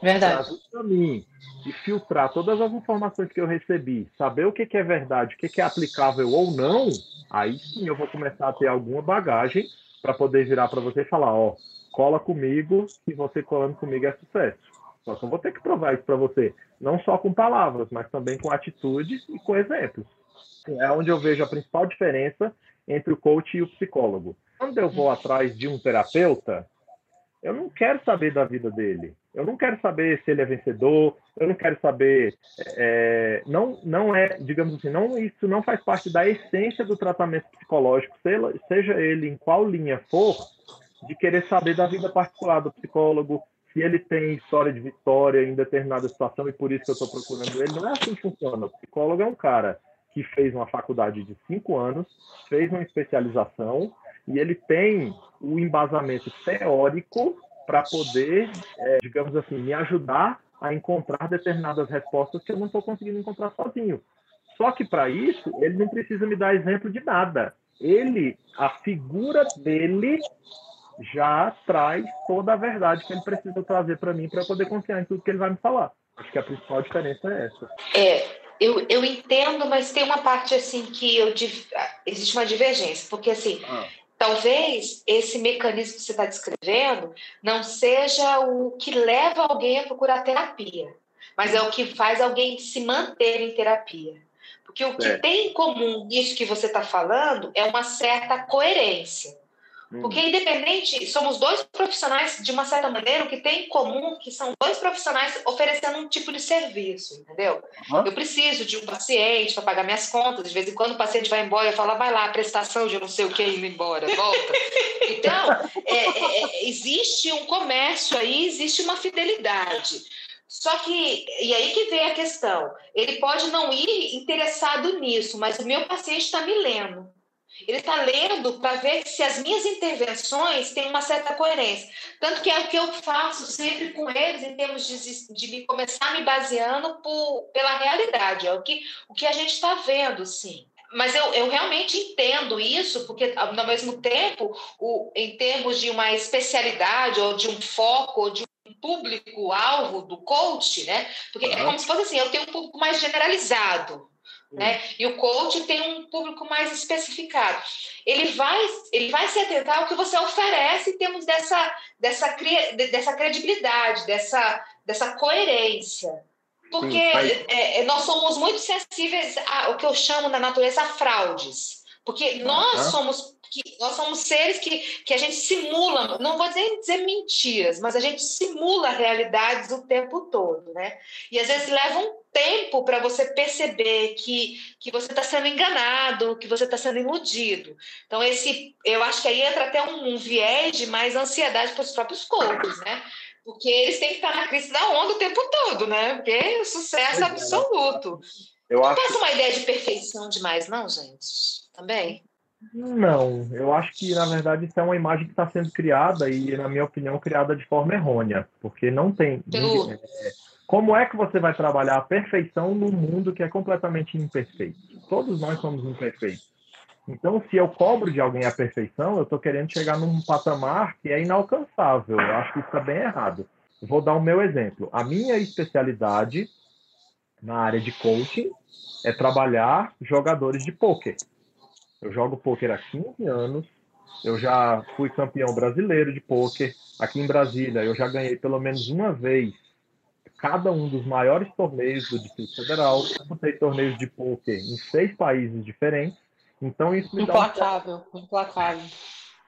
para mim e filtrar todas as informações que eu recebi, saber o que, que é verdade, o que, que é aplicável ou não, aí sim eu vou começar a ter alguma bagagem para poder virar para você e falar, ó, cola comigo, que você colando comigo é sucesso. Só que eu vou ter que provar isso para você, não só com palavras, mas também com atitudes e com exemplos. É onde eu vejo a principal diferença entre o coach e o psicólogo. Quando eu vou atrás de um terapeuta, eu não quero saber da vida dele. Eu não quero saber se ele é vencedor. Eu não quero saber. É, não, não é, digamos assim, não isso não faz parte da essência do tratamento psicológico, seja ele em qual linha for, de querer saber da vida particular do psicólogo, se ele tem história de vitória em determinada situação e por isso que eu estou procurando ele. Não é assim que funciona. O psicólogo é um cara que fez uma faculdade de cinco anos, fez uma especialização e ele tem o embasamento teórico para poder, é, digamos assim, me ajudar a encontrar determinadas respostas que eu não estou conseguindo encontrar sozinho. Só que para isso, ele não precisa me dar exemplo de nada. Ele, a figura dele já traz toda a verdade que ele precisa trazer para mim para poder confiar em tudo que ele vai me falar. Acho que a principal diferença é essa. É, eu, eu entendo, mas tem uma parte assim que eu existe uma divergência, porque assim, ah. Talvez esse mecanismo que você está descrevendo não seja o que leva alguém a procurar terapia, mas é o que faz alguém se manter em terapia. Porque o que é. tem em comum nisso que você está falando é uma certa coerência. Porque, hum. independente, somos dois profissionais, de uma certa maneira, o que tem em comum que são dois profissionais oferecendo um tipo de serviço, entendeu? Uhum. Eu preciso de um paciente para pagar minhas contas, de vez em quando o paciente vai embora, eu falo, vai lá, prestação de não sei o que, indo embora, volta. então, é, é, é, existe um comércio aí, existe uma fidelidade. Só que, e aí que vem a questão, ele pode não ir interessado nisso, mas o meu paciente está me lendo. Ele está lendo para ver se as minhas intervenções têm uma certa coerência. Tanto que é o que eu faço sempre com eles, em termos de, de me começar me baseando por, pela realidade, é o que, o que a gente está vendo, sim. Mas eu, eu realmente entendo isso, porque ao mesmo tempo, o, em termos de uma especialidade, ou de um foco, ou de um público-alvo do coach, né? Porque é como se fosse assim, eu tenho um público mais generalizado, né? E o coach tem um público mais especificado. Ele vai, ele vai se atentar ao que você oferece em termos dessa, dessa, dessa credibilidade, dessa, dessa coerência. Porque Sim, é, é, nós somos muito sensíveis ao que eu chamo na natureza fraudes. Porque nós somos que nós somos seres que, que a gente simula, não vou dizer, dizer mentiras, mas a gente simula realidades o tempo todo, né? E às vezes leva um tempo para você perceber que, que você está sendo enganado, que você está sendo iludido. Então, esse, eu acho que aí entra até um, um viés de mais ansiedade para os próprios coaches, né? Porque eles têm que estar na crise da onda o tempo todo, né? Porque é sucesso é. absoluto. Eu não acho... passa uma ideia de perfeição demais, não, gente? Também? Não, eu acho que na verdade isso é uma imagem que está sendo criada e, na minha opinião, criada de forma errônea, porque não tem. Pelo... É, como é que você vai trabalhar a perfeição num mundo que é completamente imperfeito? Todos nós somos imperfeitos. Então, se eu cobro de alguém a perfeição, eu estou querendo chegar num patamar que é inalcançável. Eu acho que isso está bem errado. Vou dar o meu exemplo. A minha especialidade na área de coaching é trabalhar jogadores de pôquer. Eu jogo pôquer há 15 anos. Eu já fui campeão brasileiro de pôquer. Aqui em Brasília, eu já ganhei pelo menos uma vez cada um dos maiores torneios do Distrito Federal. Eu disputei torneios de pôquer em seis países diferentes. Então isso me implacável, dá um... implacável.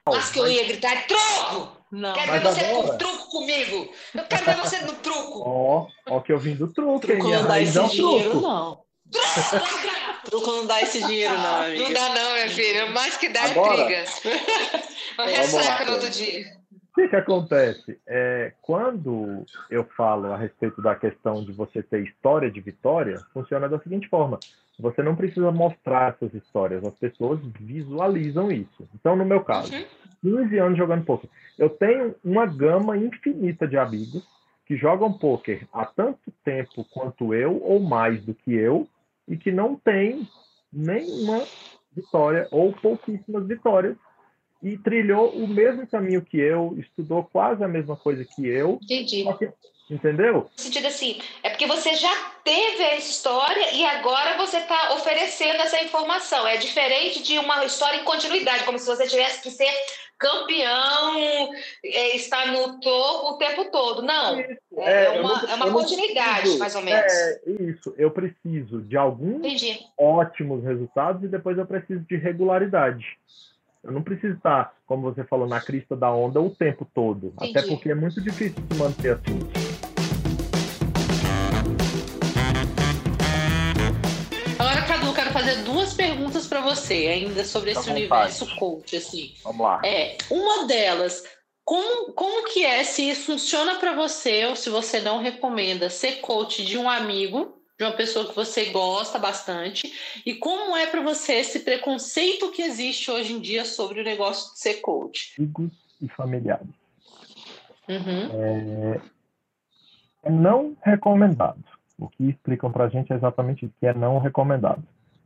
Mas que eu ia gritar, truco! Não. Quero ver você agora... com truco comigo! Eu quero ver você no truco! Ó, ó que eu vim do truco, truco hein? Não dá esse dinheiro, truco. não. Truco não dá esse dinheiro, não, amiga. Não dá, não, minha filha. Mais que dá é Agora, é brigas. Uma ressaca no outro dia. O que, que acontece? É, quando eu falo a respeito da questão de você ter história de vitória, funciona da seguinte forma: você não precisa mostrar essas histórias, as pessoas visualizam isso. Então, no meu caso, uhum. 15 anos jogando poker, eu tenho uma gama infinita de amigos que jogam poker há tanto tempo quanto eu, ou mais do que eu, e que não tem nenhuma vitória ou pouquíssimas vitórias e trilhou o mesmo caminho que eu, estudou quase a mesma coisa que eu. Entendi. Só que, Entendeu? No sentido assim, é porque você já teve a história e agora você está oferecendo essa informação. É diferente de uma história em continuidade, como se você tivesse que ser campeão, é, estar no topo o tempo todo. Não. É, é uma, não, é uma continuidade, preciso, mais ou menos. É isso. Eu preciso de alguns Entendi. ótimos resultados e depois eu preciso de regularidade. Eu não preciso estar, como você falou, na crista da onda o tempo todo. Entendi. Até porque é muito difícil se manter assim. Você, ainda sobre esse universo coach, assim. Vamos lá. É, uma delas, como, como que é, se isso funciona para você ou se você não recomenda ser coach de um amigo de uma pessoa que você gosta bastante e como é para você esse preconceito que existe hoje em dia sobre o negócio de ser coach? Amigos e familiares. Uhum. É, é, não recomendado. O que explicam para a gente é exatamente isso, que é não recomendado.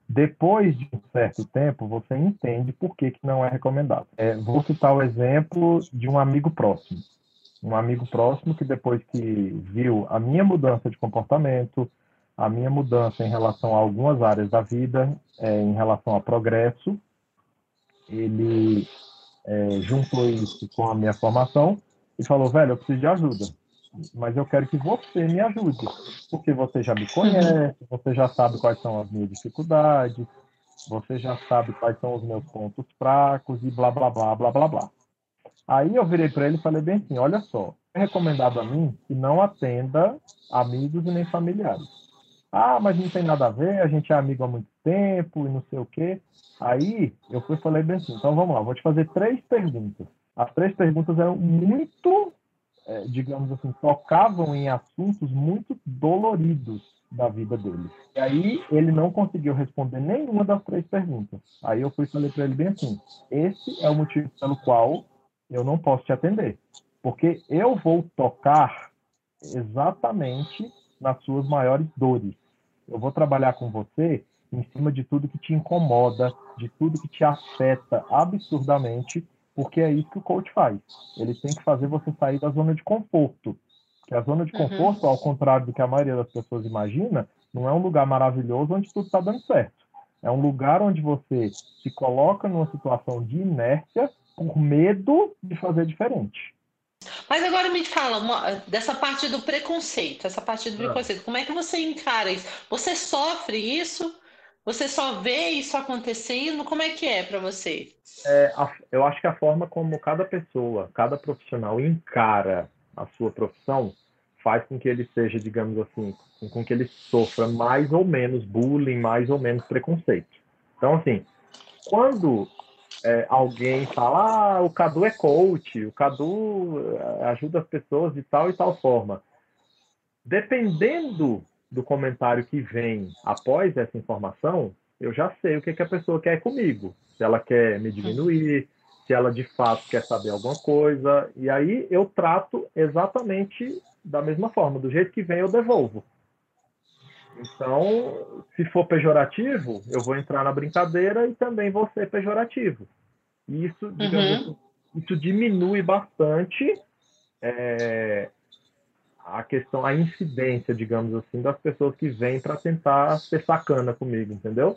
Depois de um certo tempo, você entende por que, que não é recomendado. É, vou citar o exemplo de um amigo próximo. Um amigo próximo que depois que viu a minha mudança de comportamento, a minha mudança em relação a algumas áreas da vida, é, em relação a progresso. Ele é, juntou isso com a minha formação e falou: velho, eu preciso de ajuda, mas eu quero que você me ajude, porque você já me conhece, você já sabe quais são as minhas dificuldades, você já sabe quais são os meus pontos fracos e blá blá blá blá blá blá. Aí eu virei para ele e falei bem assim: olha só, é recomendado a mim que não atenda amigos e nem familiares. Ah, mas não tem nada a ver, a gente é amigo há muito tempo e não sei o quê. Aí eu fui falei bem assim, então vamos lá, vou te fazer três perguntas. As três perguntas eram muito, digamos assim, tocavam em assuntos muito doloridos da vida dele. E aí ele não conseguiu responder nenhuma das três perguntas. Aí eu fui falei para ele bem assim, esse é o motivo pelo qual eu não posso te atender. Porque eu vou tocar exatamente nas suas maiores dores. Eu vou trabalhar com você em cima de tudo que te incomoda, de tudo que te afeta absurdamente, porque é isso que o coach faz. Ele tem que fazer você sair da zona de conforto. Que a zona de uhum. conforto, uhum. ao contrário do que a maioria das pessoas imagina, não é um lugar maravilhoso onde tudo está dando certo. É um lugar onde você se coloca numa situação de inércia por medo de fazer diferente. Mas agora me fala uma, dessa parte do preconceito, essa parte do ah. preconceito. Como é que você encara isso? Você sofre isso? Você só vê isso acontecendo? Como é que é para você? É, eu acho que a forma como cada pessoa, cada profissional encara a sua profissão faz com que ele seja, digamos assim, com que ele sofra mais ou menos bullying, mais ou menos preconceito. Então, assim, quando é, alguém fala, ah, o Cadu é coach, o Cadu é, ajuda as pessoas de tal e tal forma. Dependendo do comentário que vem após essa informação, eu já sei o que, que a pessoa quer comigo. Se ela quer me diminuir, se ela de fato quer saber alguma coisa. E aí eu trato exatamente da mesma forma. Do jeito que vem, eu devolvo. Então, se for pejorativo, eu vou entrar na brincadeira e também vou ser pejorativo. E isso, digamos, uhum. isso diminui bastante é, a questão, a incidência, digamos assim, das pessoas que vêm para tentar ser sacana comigo, entendeu?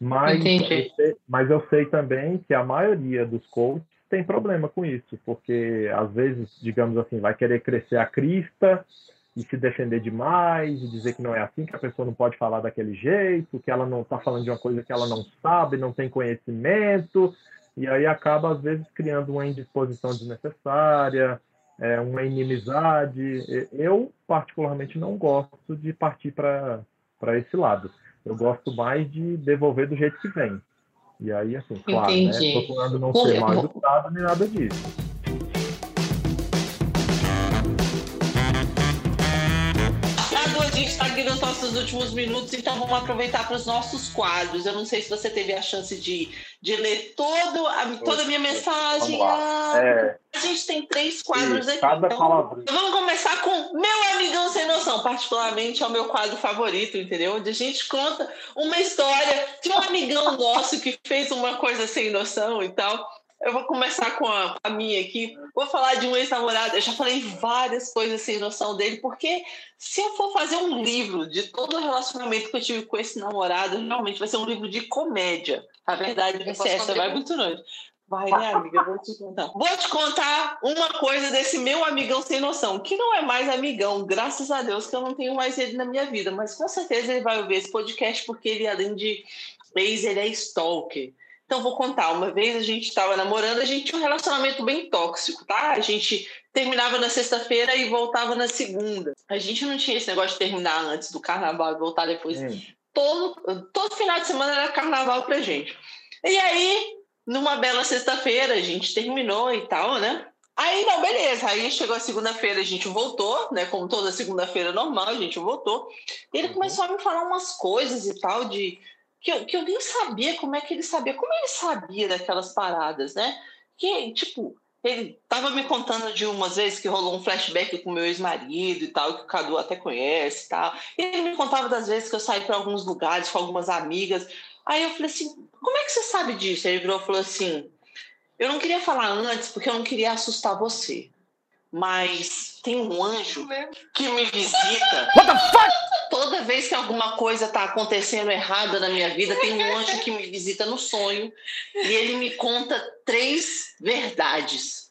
Mas eu, sei, mas eu sei também que a maioria dos coaches tem problema com isso, porque às vezes, digamos assim, vai querer crescer a crista e se defender demais e dizer que não é assim, que a pessoa não pode falar daquele jeito, que ela não está falando de uma coisa que ela não sabe, não tem conhecimento, e aí acaba, às vezes, criando uma indisposição desnecessária, é, uma inimizade. Eu, particularmente, não gosto de partir para esse lado. Eu gosto mais de devolver do jeito que vem. E aí, assim, claro, né, Entendi. né? Procurando não ser mal educado nem nada disso. nos nossos últimos minutos, então vamos aproveitar para os nossos quadros. Eu não sei se você teve a chance de, de ler todo a, toda a minha mensagem. Ah, é. A gente tem três quadros aqui. Cada então, palavra. Vamos começar com Meu Amigão Sem Noção. Particularmente é o meu quadro favorito, entendeu? Onde a gente conta uma história de um amigão nosso que fez uma coisa sem noção e tal. Eu vou começar com a, a, minha aqui. Vou falar de um ex-namorado. Eu já falei várias coisas sem noção dele, porque se eu for fazer um livro de todo o relacionamento que eu tive com esse namorado, realmente vai ser um livro de comédia. A verdade vai ser essa, vai muito longe. Vai, né, amiga? Vou te contar. Vou te contar uma coisa desse meu amigão sem noção, que não é mais amigão, graças a Deus que eu não tenho mais ele na minha vida, mas com certeza ele vai ouvir esse podcast, porque ele, além de ex, ele é stalker. Então, vou contar. Uma vez a gente estava namorando, a gente tinha um relacionamento bem tóxico, tá? A gente terminava na sexta-feira e voltava na segunda. A gente não tinha esse negócio de terminar antes do carnaval e voltar depois. Hum. Todo, todo final de semana era carnaval pra gente. E aí, numa bela sexta-feira, a gente terminou e tal, né? Aí, não, beleza. Aí chegou a segunda-feira, a gente voltou, né? Como toda segunda-feira normal, a gente voltou. E ele uhum. começou a me falar umas coisas e tal de que eu, que eu nem sabia como é que ele sabia, como ele sabia daquelas paradas, né? Que, tipo, ele tava me contando de umas vezes que rolou um flashback com meu ex-marido e tal, que o Cadu até conhece e tal. E ele me contava das vezes que eu saí para alguns lugares com algumas amigas. Aí eu falei assim: como é que você sabe disso? Aí ele virou e falou assim: eu não queria falar antes porque eu não queria assustar você mas tem um anjo que me visita. What the fuck? Toda vez que alguma coisa está acontecendo errada na minha vida, tem um anjo que me visita no sonho e ele me conta três verdades.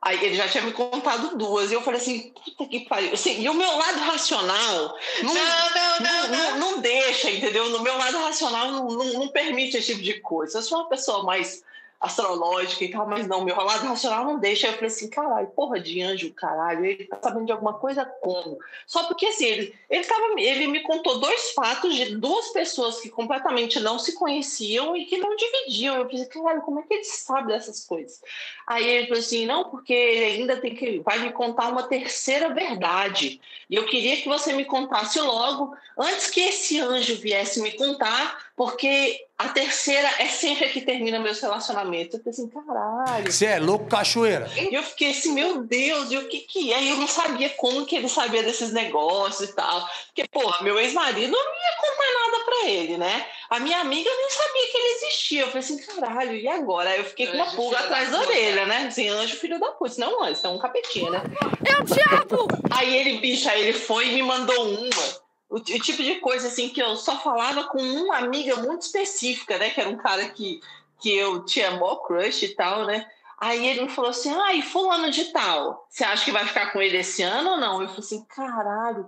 Aí ele já tinha me contado duas. E eu falei assim, puta que pariu. Assim, e o meu lado racional não, não, não, não, não, não deixa, entendeu? No meu lado racional não, não, não permite esse tipo de coisa. Eu sou uma pessoa mais astrológica e tal, mas não, meu lado racional não deixa. Eu falei assim, caralho, porra de anjo, caralho, ele tá sabendo de alguma coisa como? Só porque assim, ele, ele, tava, ele me contou dois fatos de duas pessoas que completamente não se conheciam e que não dividiam. Eu pensei, caralho, como é que ele sabe dessas coisas? Aí ele falou assim, não, porque ele ainda tem que, vai me contar uma terceira verdade. E eu queria que você me contasse logo, antes que esse anjo viesse me contar, porque a terceira é sempre a que termina meus relacionamentos. Eu falei assim, caralho. Você é louco, cachoeira? E eu fiquei assim, meu Deus, e o que que é? E eu não sabia como que ele sabia desses negócios e tal. Porque, porra, meu ex-marido não ia contar nada pra ele, né? A minha amiga nem sabia que ele existia. Eu falei assim, caralho, e agora? Aí eu fiquei com uma pulga atrás da, da orelha, né? Assim, anjo filho da puta. Não, anjo, é um capetinha, né? É o diabo! Aí ele, bicho, aí ele foi e me mandou uma o, o, tipo de coisa assim que eu só falava com uma amiga muito específica, né? Que era um cara que, que eu tinha mó crush e tal, né? Aí ele me falou assim: ah, e fulano de tal, você acha que vai ficar com ele esse ano ou não? Eu falei assim: caralho,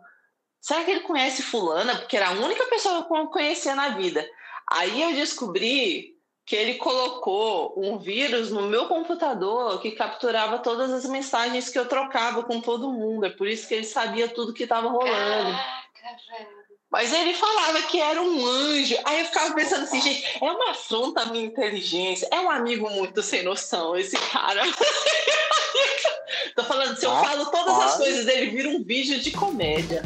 será que ele conhece fulana? Porque era a única pessoa que eu conhecia na vida. Aí eu descobri que ele colocou um vírus no meu computador que capturava todas as mensagens que eu trocava com todo mundo. É por isso que ele sabia tudo que estava rolando. Mas ele falava que era um anjo. Aí eu ficava pensando assim, gente, é uma afronta à minha inteligência. É um amigo muito sem noção, esse cara. Tô falando, se eu falo todas as coisas dele, vira um vídeo de comédia.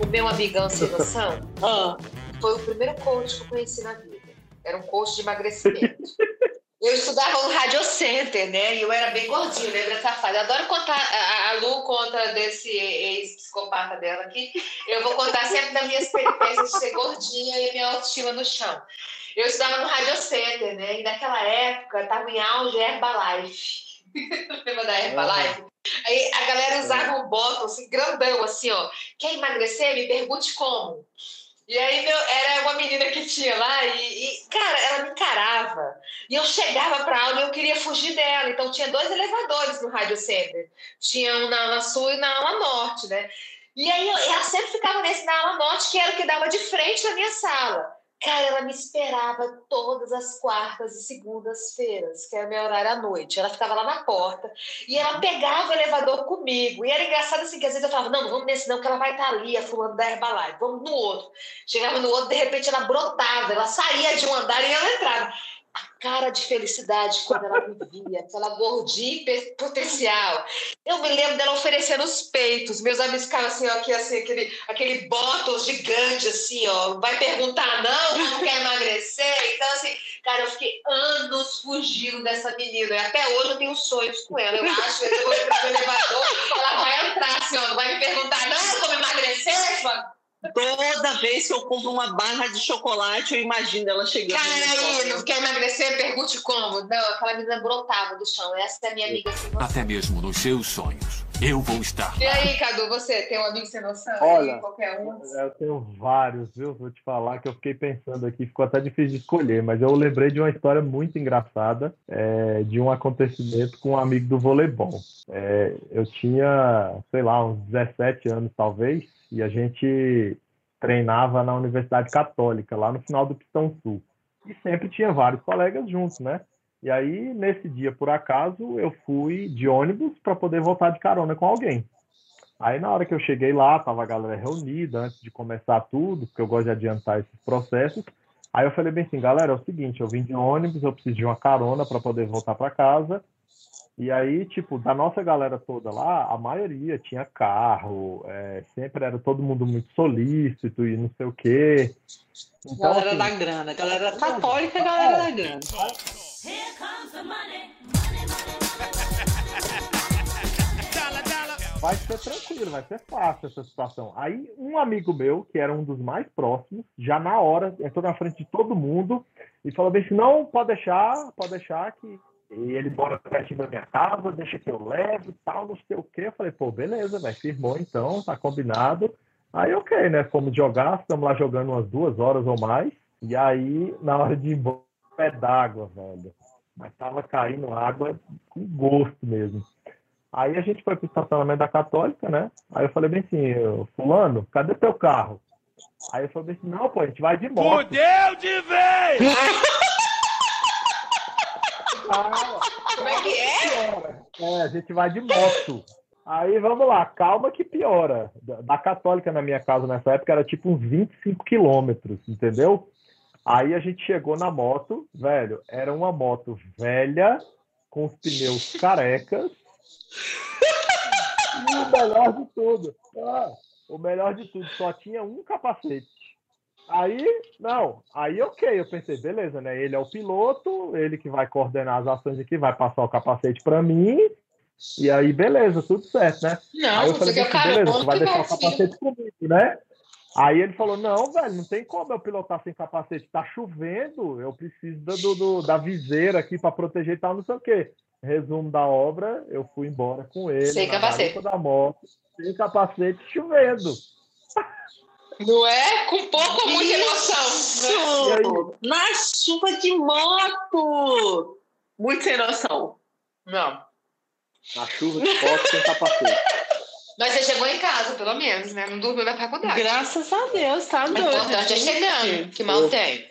O meu amigão sem noção ah. foi o primeiro coach que eu conheci na vida. Era um coach de emagrecimento. Eu estudava no Radio Center, né? E eu era bem gordinha, lembra safada? Eu adoro contar, a, a Lu conta desse ex-psicopata dela aqui. Eu vou contar sempre das minhas peripécias de ser gordinha e minha autoestima no chão. Eu estudava no Radio Center, né? E naquela época estava em auge Herbalife. Lembra da Herbalife? Aí a galera usava um botão assim, grandão, assim, ó. Quer emagrecer? Me pergunte como. E aí meu, era uma menina que tinha lá e, e, cara, ela me encarava. E eu chegava para aula e eu queria fugir dela. Então tinha dois elevadores no Rádio Center. Tinha um na ala sul e na ala norte, né? E aí eu, ela sempre ficava nesse na ala norte, que era o que dava de frente da minha sala. Cara, ela me esperava todas as quartas e segundas-feiras, que era meu horário à noite. Ela ficava lá na porta e ela pegava o elevador comigo. E era engraçado assim, que às vezes eu falava, não, não vamos nesse não, que ela vai estar ali, a fulano da Herbalife, vamos no outro. Chegava no outro, de repente ela brotava, ela saía de um andar e ela entrava cara de felicidade quando ela me via, aquela gordinha potencial. Eu me lembro dela oferecendo os peitos. Meus amigos ficavam assim, ó, aqui, assim, aquele, aquele bottom gigante, assim, ó. Vai perguntar não, não quer emagrecer? Então, assim, cara, eu fiquei anos fugindo dessa menina. E até hoje eu tenho sonhos com ela. Eu acho que eu vou entrar no elevador, ela vai entrar, assim, ó. Vai me perguntar, não, como emagrecer? Toda vez que eu compro uma barra de chocolate, eu imagino ela chegando. Cara, aí, não quer emagrecer? Pergunte como. Não, aquela menina brotava do chão. Essa é minha amiga sem noção. Até mesmo nos seus sonhos, eu vou estar. E aí, Cadu, você tem um amigo sem noção? Olha, Aí, qualquer um? Eu tenho vários, viu? Vou te falar que eu fiquei pensando aqui, ficou até difícil de escolher, mas eu lembrei de uma história muito engraçada, é, de um acontecimento com um amigo do voleibol. É, eu tinha, sei lá, uns 17 anos talvez, e a gente treinava na Universidade Católica, lá no final do Pistão Sul. E sempre tinha vários colegas juntos, né? E aí, nesse dia, por acaso, eu fui de ônibus para poder voltar de carona com alguém. Aí, na hora que eu cheguei lá, tava a galera reunida antes de começar tudo, porque eu gosto de adiantar esses processos. Aí eu falei bem assim, galera, é o seguinte, eu vim de ônibus, eu preciso de uma carona para poder voltar para casa. E aí, tipo, da nossa galera toda lá, a maioria tinha carro, é, sempre era todo mundo muito solícito e não sei o quê. Então, Galera assim, da grana. Galera católica, galera da grana. Vai ser tranquilo, vai ser fácil essa situação. Aí, um amigo meu, que era um dos mais próximos, já na hora, entrou na frente de todo mundo e falou bem assim, não, pode deixar, pode deixar que e ele mora pertinho da minha casa, deixa que eu levo e tal, não sei o quê. Eu falei, pô, beleza, velho, firmou então, tá combinado. Aí, ok, né, fomos jogar, estamos lá jogando umas duas horas ou mais, e aí, na hora de ir embora, pé d'água, velho. Mas tava caindo água com gosto mesmo. Aí a gente foi pro estacionamento da Católica, né? Aí eu falei bem assim, "Ô, fulano, cadê teu carro? Aí ele falou bem assim, não, pô, a gente vai de moto. Fudeu de vez! Ah, Como é que é? É, a gente vai de moto. Aí vamos lá, calma que piora. Da da Católica na minha casa nessa época era tipo uns 25 quilômetros, entendeu? Aí a gente chegou na moto, velho, era uma moto velha, com os pneus carecas. E o melhor de tudo, ah, o melhor de tudo, só tinha um capacete. Aí, não, aí ok, eu pensei, beleza, né? Ele é o piloto, ele que vai coordenar as ações aqui, vai passar o capacete para mim, e aí, beleza, tudo certo, né? Não, Aí eu você falei quer assim, o cara beleza, bom tu vai deixar o capacete comigo, né? Aí ele falou, não, velho, não tem como eu pilotar sem capacete, tá chovendo, eu preciso do, do- da viseira aqui para proteger e tal, não sei o quê. Resumo da obra, eu fui embora com ele, Sem na capacete. da moto, sem capacete, chovendo. Não é? Com pouco ou muita emoção. Na chuva de moto! Muito sem noção. Não. Na chuva de moto, sem capacete. Mas você chegou em casa, pelo menos, né? Não dormiu na faculdade. Graças a Deus, tá O doido. importante é chegando. Que mal tem.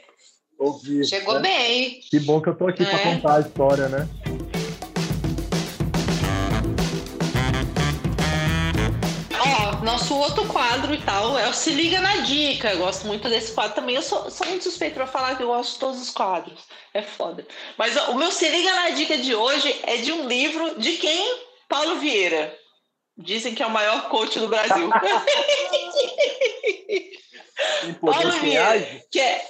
Ouvi, Chegou né? bem. Que bom que eu tô aqui para É. contar a história, né? Ó, nosso outro quadro e tal é o Se Liga na Dica. Eu gosto muito desse quadro também. Eu sou, sou muito suspeito pra falar que eu gosto de todos os quadros. É foda. Mas ó, o meu Se Liga na Dica de hoje é de um livro de quem? Paulo Vieira. Dizem que é o maior coach do Brasil. Paulo Vieira, que é.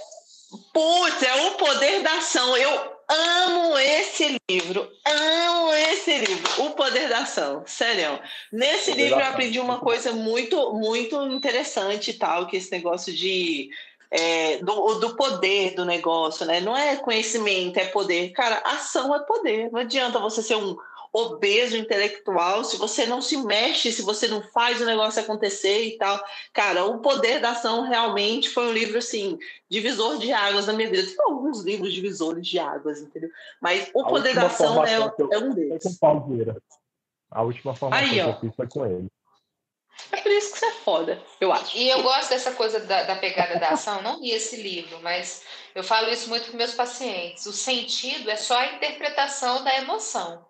Putz, é o poder da ação. Eu amo esse livro. Amo esse livro. O poder da ação. Sério. Nesse livro eu aprendi uma coisa muito, muito interessante tal, que esse negócio de. é, do, do poder do negócio, né? Não é conhecimento, é poder. Cara, ação é poder. Não adianta você ser um obeso intelectual se você não se mexe, se você não faz o negócio acontecer e tal. Cara, o poder da ação realmente foi um livro assim, divisor de águas na minha vida. Tem alguns livros divisores de águas, entendeu? Mas o A poder da ação é, eu- é um deles. com o Paulo Vieira. A última formação Aí, que ó. eu fiz foi com ele. É por isso que você é foda, eu acho. E eu gosto dessa coisa da, da pegada da ação, não li esse livro, mas eu falo isso muito com meus pacientes. O sentido é só a interpretação da emoção.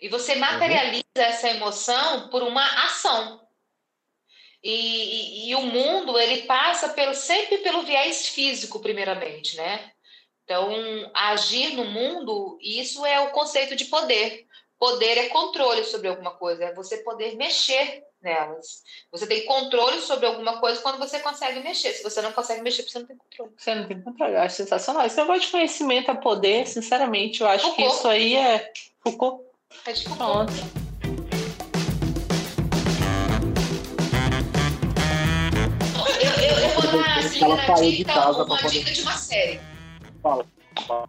E você materializa essa emoção por uma ação. E, e- e o mundo, ele passa pelo, sempre pelo viés físico, primeiramente, né? Então, agir no mundo, isso é o conceito de poder. Poder é controle sobre alguma coisa, é você poder mexer nelas. Você tem controle sobre alguma coisa quando você consegue mexer. Se você não consegue mexer, você não tem controle. Você não tem controle, eu acho sensacional. Esse negócio de conhecimento é poder, sinceramente, eu acho que Foucault. isso aí é Foucault. É de Pronto. vou dar a ela saiu de casa uma poder- dica de uma série. Fala.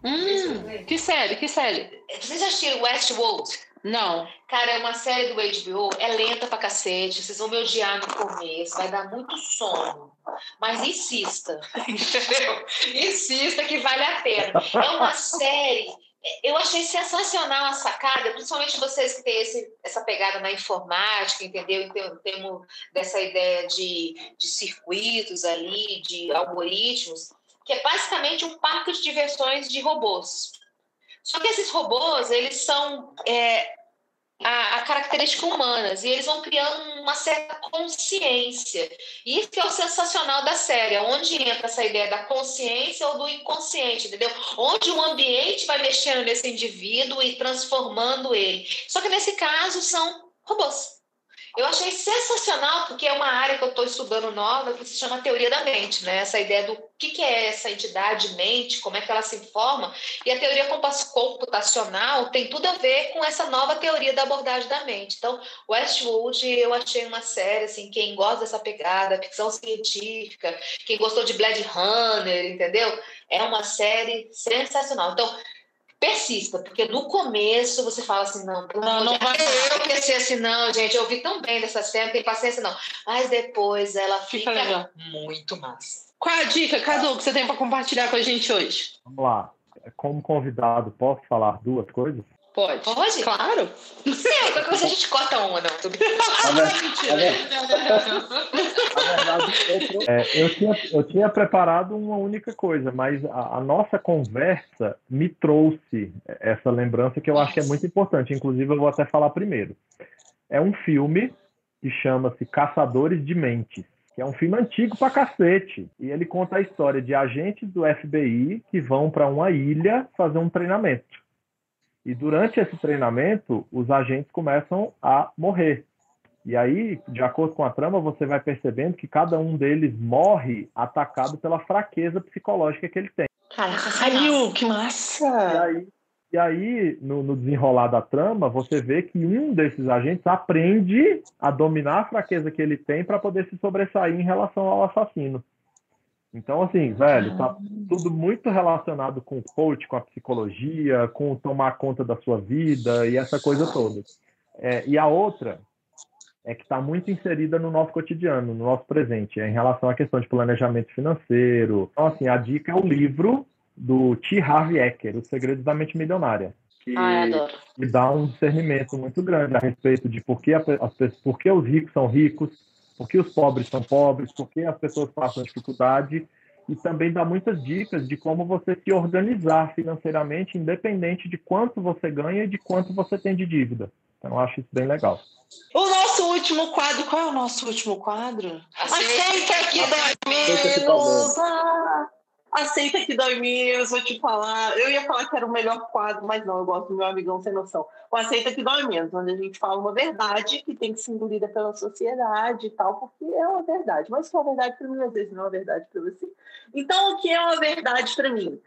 Hum, que série, que série? Vocês já assistiram Westworld? Não. Cara, é uma série do HBO, é lenta pra cacete, vocês vão me odiar no começo, vai dar muito sono. Mas insista, entendeu? Insista que vale a pena. É uma série. Eu achei sensacional a sacada, principalmente vocês que têm esse- essa pegada na informática, entendeu? Em ter- em termos dessa ideia de, de circuitos ali, de algoritmos, que é basicamente um parque de diversões de robôs. Só que esses robôs, eles são é, a, a característica humanas e eles vão criando uma certa consciência. E isso é o sensacional da série, onde entra essa ideia da consciência ou do inconsciente, entendeu? Onde o ambiente vai mexendo nesse indivíduo e transformando ele. Só que nesse caso são robôs. Eu achei sensacional, porque é uma área que eu estou estudando nova, que se chama teoria da mente, né? Essa ideia do que, que é essa entidade mente, como é que ela se forma. E a teoria computacional tem tudo a ver com essa nova teoria da abordagem da mente. Então, Westworld eu achei uma série, assim, quem gosta dessa pegada, ficção científica, quem gostou de Blade Runner, entendeu? É uma série sensacional. Então, persista, porque no começo você fala assim, não, Não, não vai eu pensei assim, não, gente, eu vi tão bem dessa série, não tem paciência não. Mas depois ela Fica fica, muito massa. Qual a dica, Cadu, que você tem para compartilhar com a gente hoje? Vamos lá. Como convidado, posso falar duas coisas? Pode. Pode? Claro. Não sei, qualquer coisa a gente corta uma, não. Tô brincando. A ver- a ver- a verdade é que É, eu, tinha, eu tinha preparado uma única coisa, mas a, a nossa conversa me trouxe essa lembrança que eu acho que é muito importante. Inclusive, eu vou até falar primeiro. É um filme que chama-se Caçadores de Mentes, que é um filme antigo pra cacete. E ele conta a história de agentes do FBI que vão para uma ilha fazer um treinamento. E durante esse treinamento, os agentes começam a morrer. E aí, de acordo com a trama, você vai percebendo que cada um deles morre atacado pela fraqueza psicológica que ele tem. Caralho, que E massa! aí, e aí no, no desenrolar da trama, você vê que um desses agentes aprende a dominar a fraqueza que ele tem para poder se sobressair em relação ao assassino. Então, assim, velho, tá tudo muito relacionado com o coach, com a psicologia, com tomar conta da sua vida e essa coisa toda. É, e a outra é que está muito inserida no nosso cotidiano, no nosso presente, é em relação à questão de planejamento financeiro. Então, assim, a dica é o livro do T. Harv Eker, Os Segredos da Mente Milionária, que, que dá um discernimento muito grande a respeito de por que, as por que os ricos são ricos, por que os pobres são pobres, por que as pessoas passam dificuldade, e também dá muitas dicas de como você se organizar financeiramente, independente de quanto você ganha e de quanto você tem de dívida. Então, eu acho isso bem legal. O nosso último quadro, qual é o nosso último quadro? Aceita Aceita que dói menos! Aceita que dói menos, vou te falar. Eu ia falar que era o melhor quadro, mas não, eu gosto do meu amigão sem noção. O Aceita que dói menos, onde a gente fala uma verdade que tem que ser engolida pela sociedade e tal, porque é uma verdade. Mas se for verdade para mim, às vezes não é uma verdade para você. Então, o que é uma verdade para mim?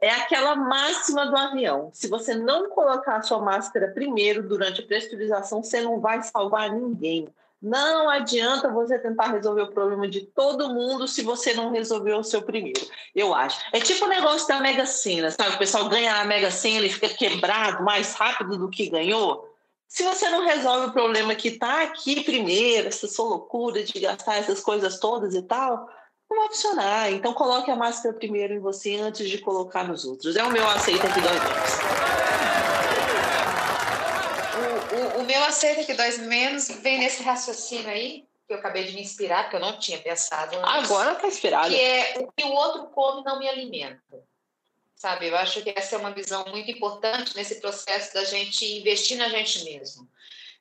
É aquela máxima do avião. Se você não colocar a sua máscara primeiro durante a pressurização, você não vai salvar ninguém. Não adianta você tentar resolver o problema de todo mundo se você não resolveu o seu primeiro, eu acho. É tipo o negócio da Mega Sena, sabe? O pessoal ganha a Mega Sena e fica quebrado mais rápido do que ganhou. Se você não resolve o problema que está aqui primeiro, essa sua loucura de gastar essas coisas todas e tal, não vai funcionar. Então coloque a máscara primeiro em você antes de colocar nos outros. É o meu que dói menos. O, o, meu aceita que dói menos vem nesse raciocínio aí, que eu acabei de me inspirar, porque eu não tinha pensado antes. Agora tá inspirado. Que é o que o outro come não me alimenta. Sabe, eu acho que essa é uma visão muito importante nesse processo da gente investir na gente mesmo.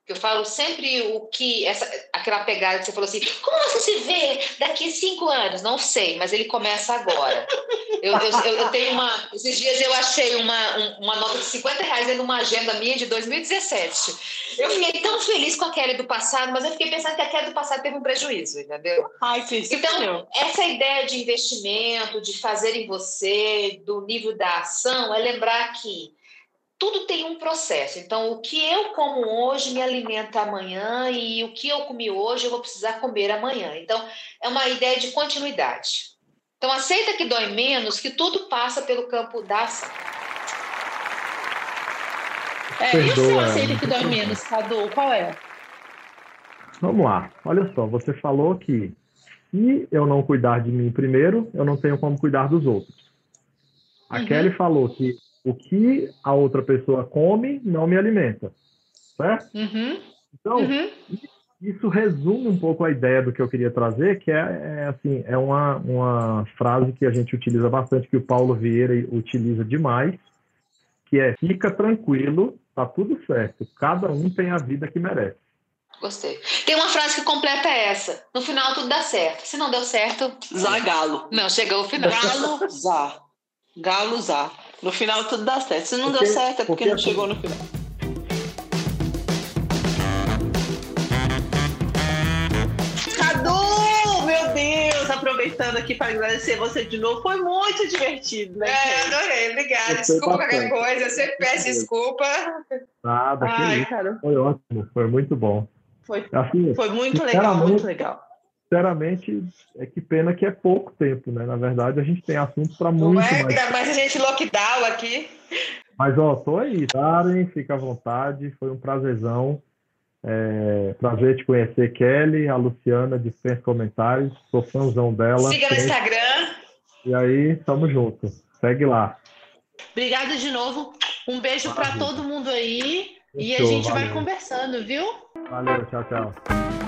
Eu falo sempre o que, essa, aquela pegada que você falou assim, como você se vê daqui cinco anos? Não sei, mas ele começa agora. Eu, eu, eu- tenho uma. Esses dias eu achei uma, um- uma nota de 50 reais em uma agenda minha de 2017. Eu fiquei tão feliz com a Kelly do passado, mas eu fiquei pensando que a Kelly do passado teve um prejuízo, entendeu? Ai, Cris, Então, essa ideia de investimento, de fazer em você, do nível da ação, é lembrar que tudo tem um processo. Então, o que eu como hoje me alimenta amanhã e o que eu comi hoje eu vou precisar comer amanhã. Então, é uma ideia de continuidade. Então, aceita que dói menos, que tudo passa pelo campo das. É, e o seu aceita que dói menos, Cadu? Qual é? Vamos lá. Olha só, você falou que se eu não cuidar de mim primeiro, eu não tenho como cuidar dos outros. A Uhum. Kelly falou que o que a outra pessoa come não me alimenta, certo? Uhum. Então, Uhum. isso resume um pouco a ideia do que eu queria trazer, que é, é, assim, é uma, uma frase que a gente utiliza bastante, que o Paulo Vieira utiliza demais, que é fica tranquilo, tá tudo certo, cada um tem a vida que merece. Gostei. Tem uma frase que completa essa. No final tudo dá certo. Se não deu certo, Zagalo. não, chegou o final. Galo, zá. Galo, zá. No final tudo dá certo. Se não Porque- deu certo, é porque, porque não assim- chegou no final. Cadu, meu Deus, aproveitando aqui para agradecer você de novo, foi muito divertido, né? É, adorei. Obrigada. Desculpa qualquer coisa. Eu sempre peço desculpa. Nada, que Ai, Foi ótimo, foi muito bom. foi, Assim, foi muito legal, muito legal. Sinceramente, é que pena que é pouco tempo, né? Na verdade, a gente tem assunto para Não muito é? mais. Mais a gente lockdown aqui. Mas, ó, tô aí, Darem, fica à vontade, foi um prazerzão. É, prazer te conhecer, Kelly, a Luciana, dispensa comentários, sou fãzão dela. Siga no. Instagram. E aí, tamo junto. Segue lá. Obrigada de novo. Um beijo para todo mundo aí. E a gente vai valeu. conversando, viu? Valeu, tchau, tchau.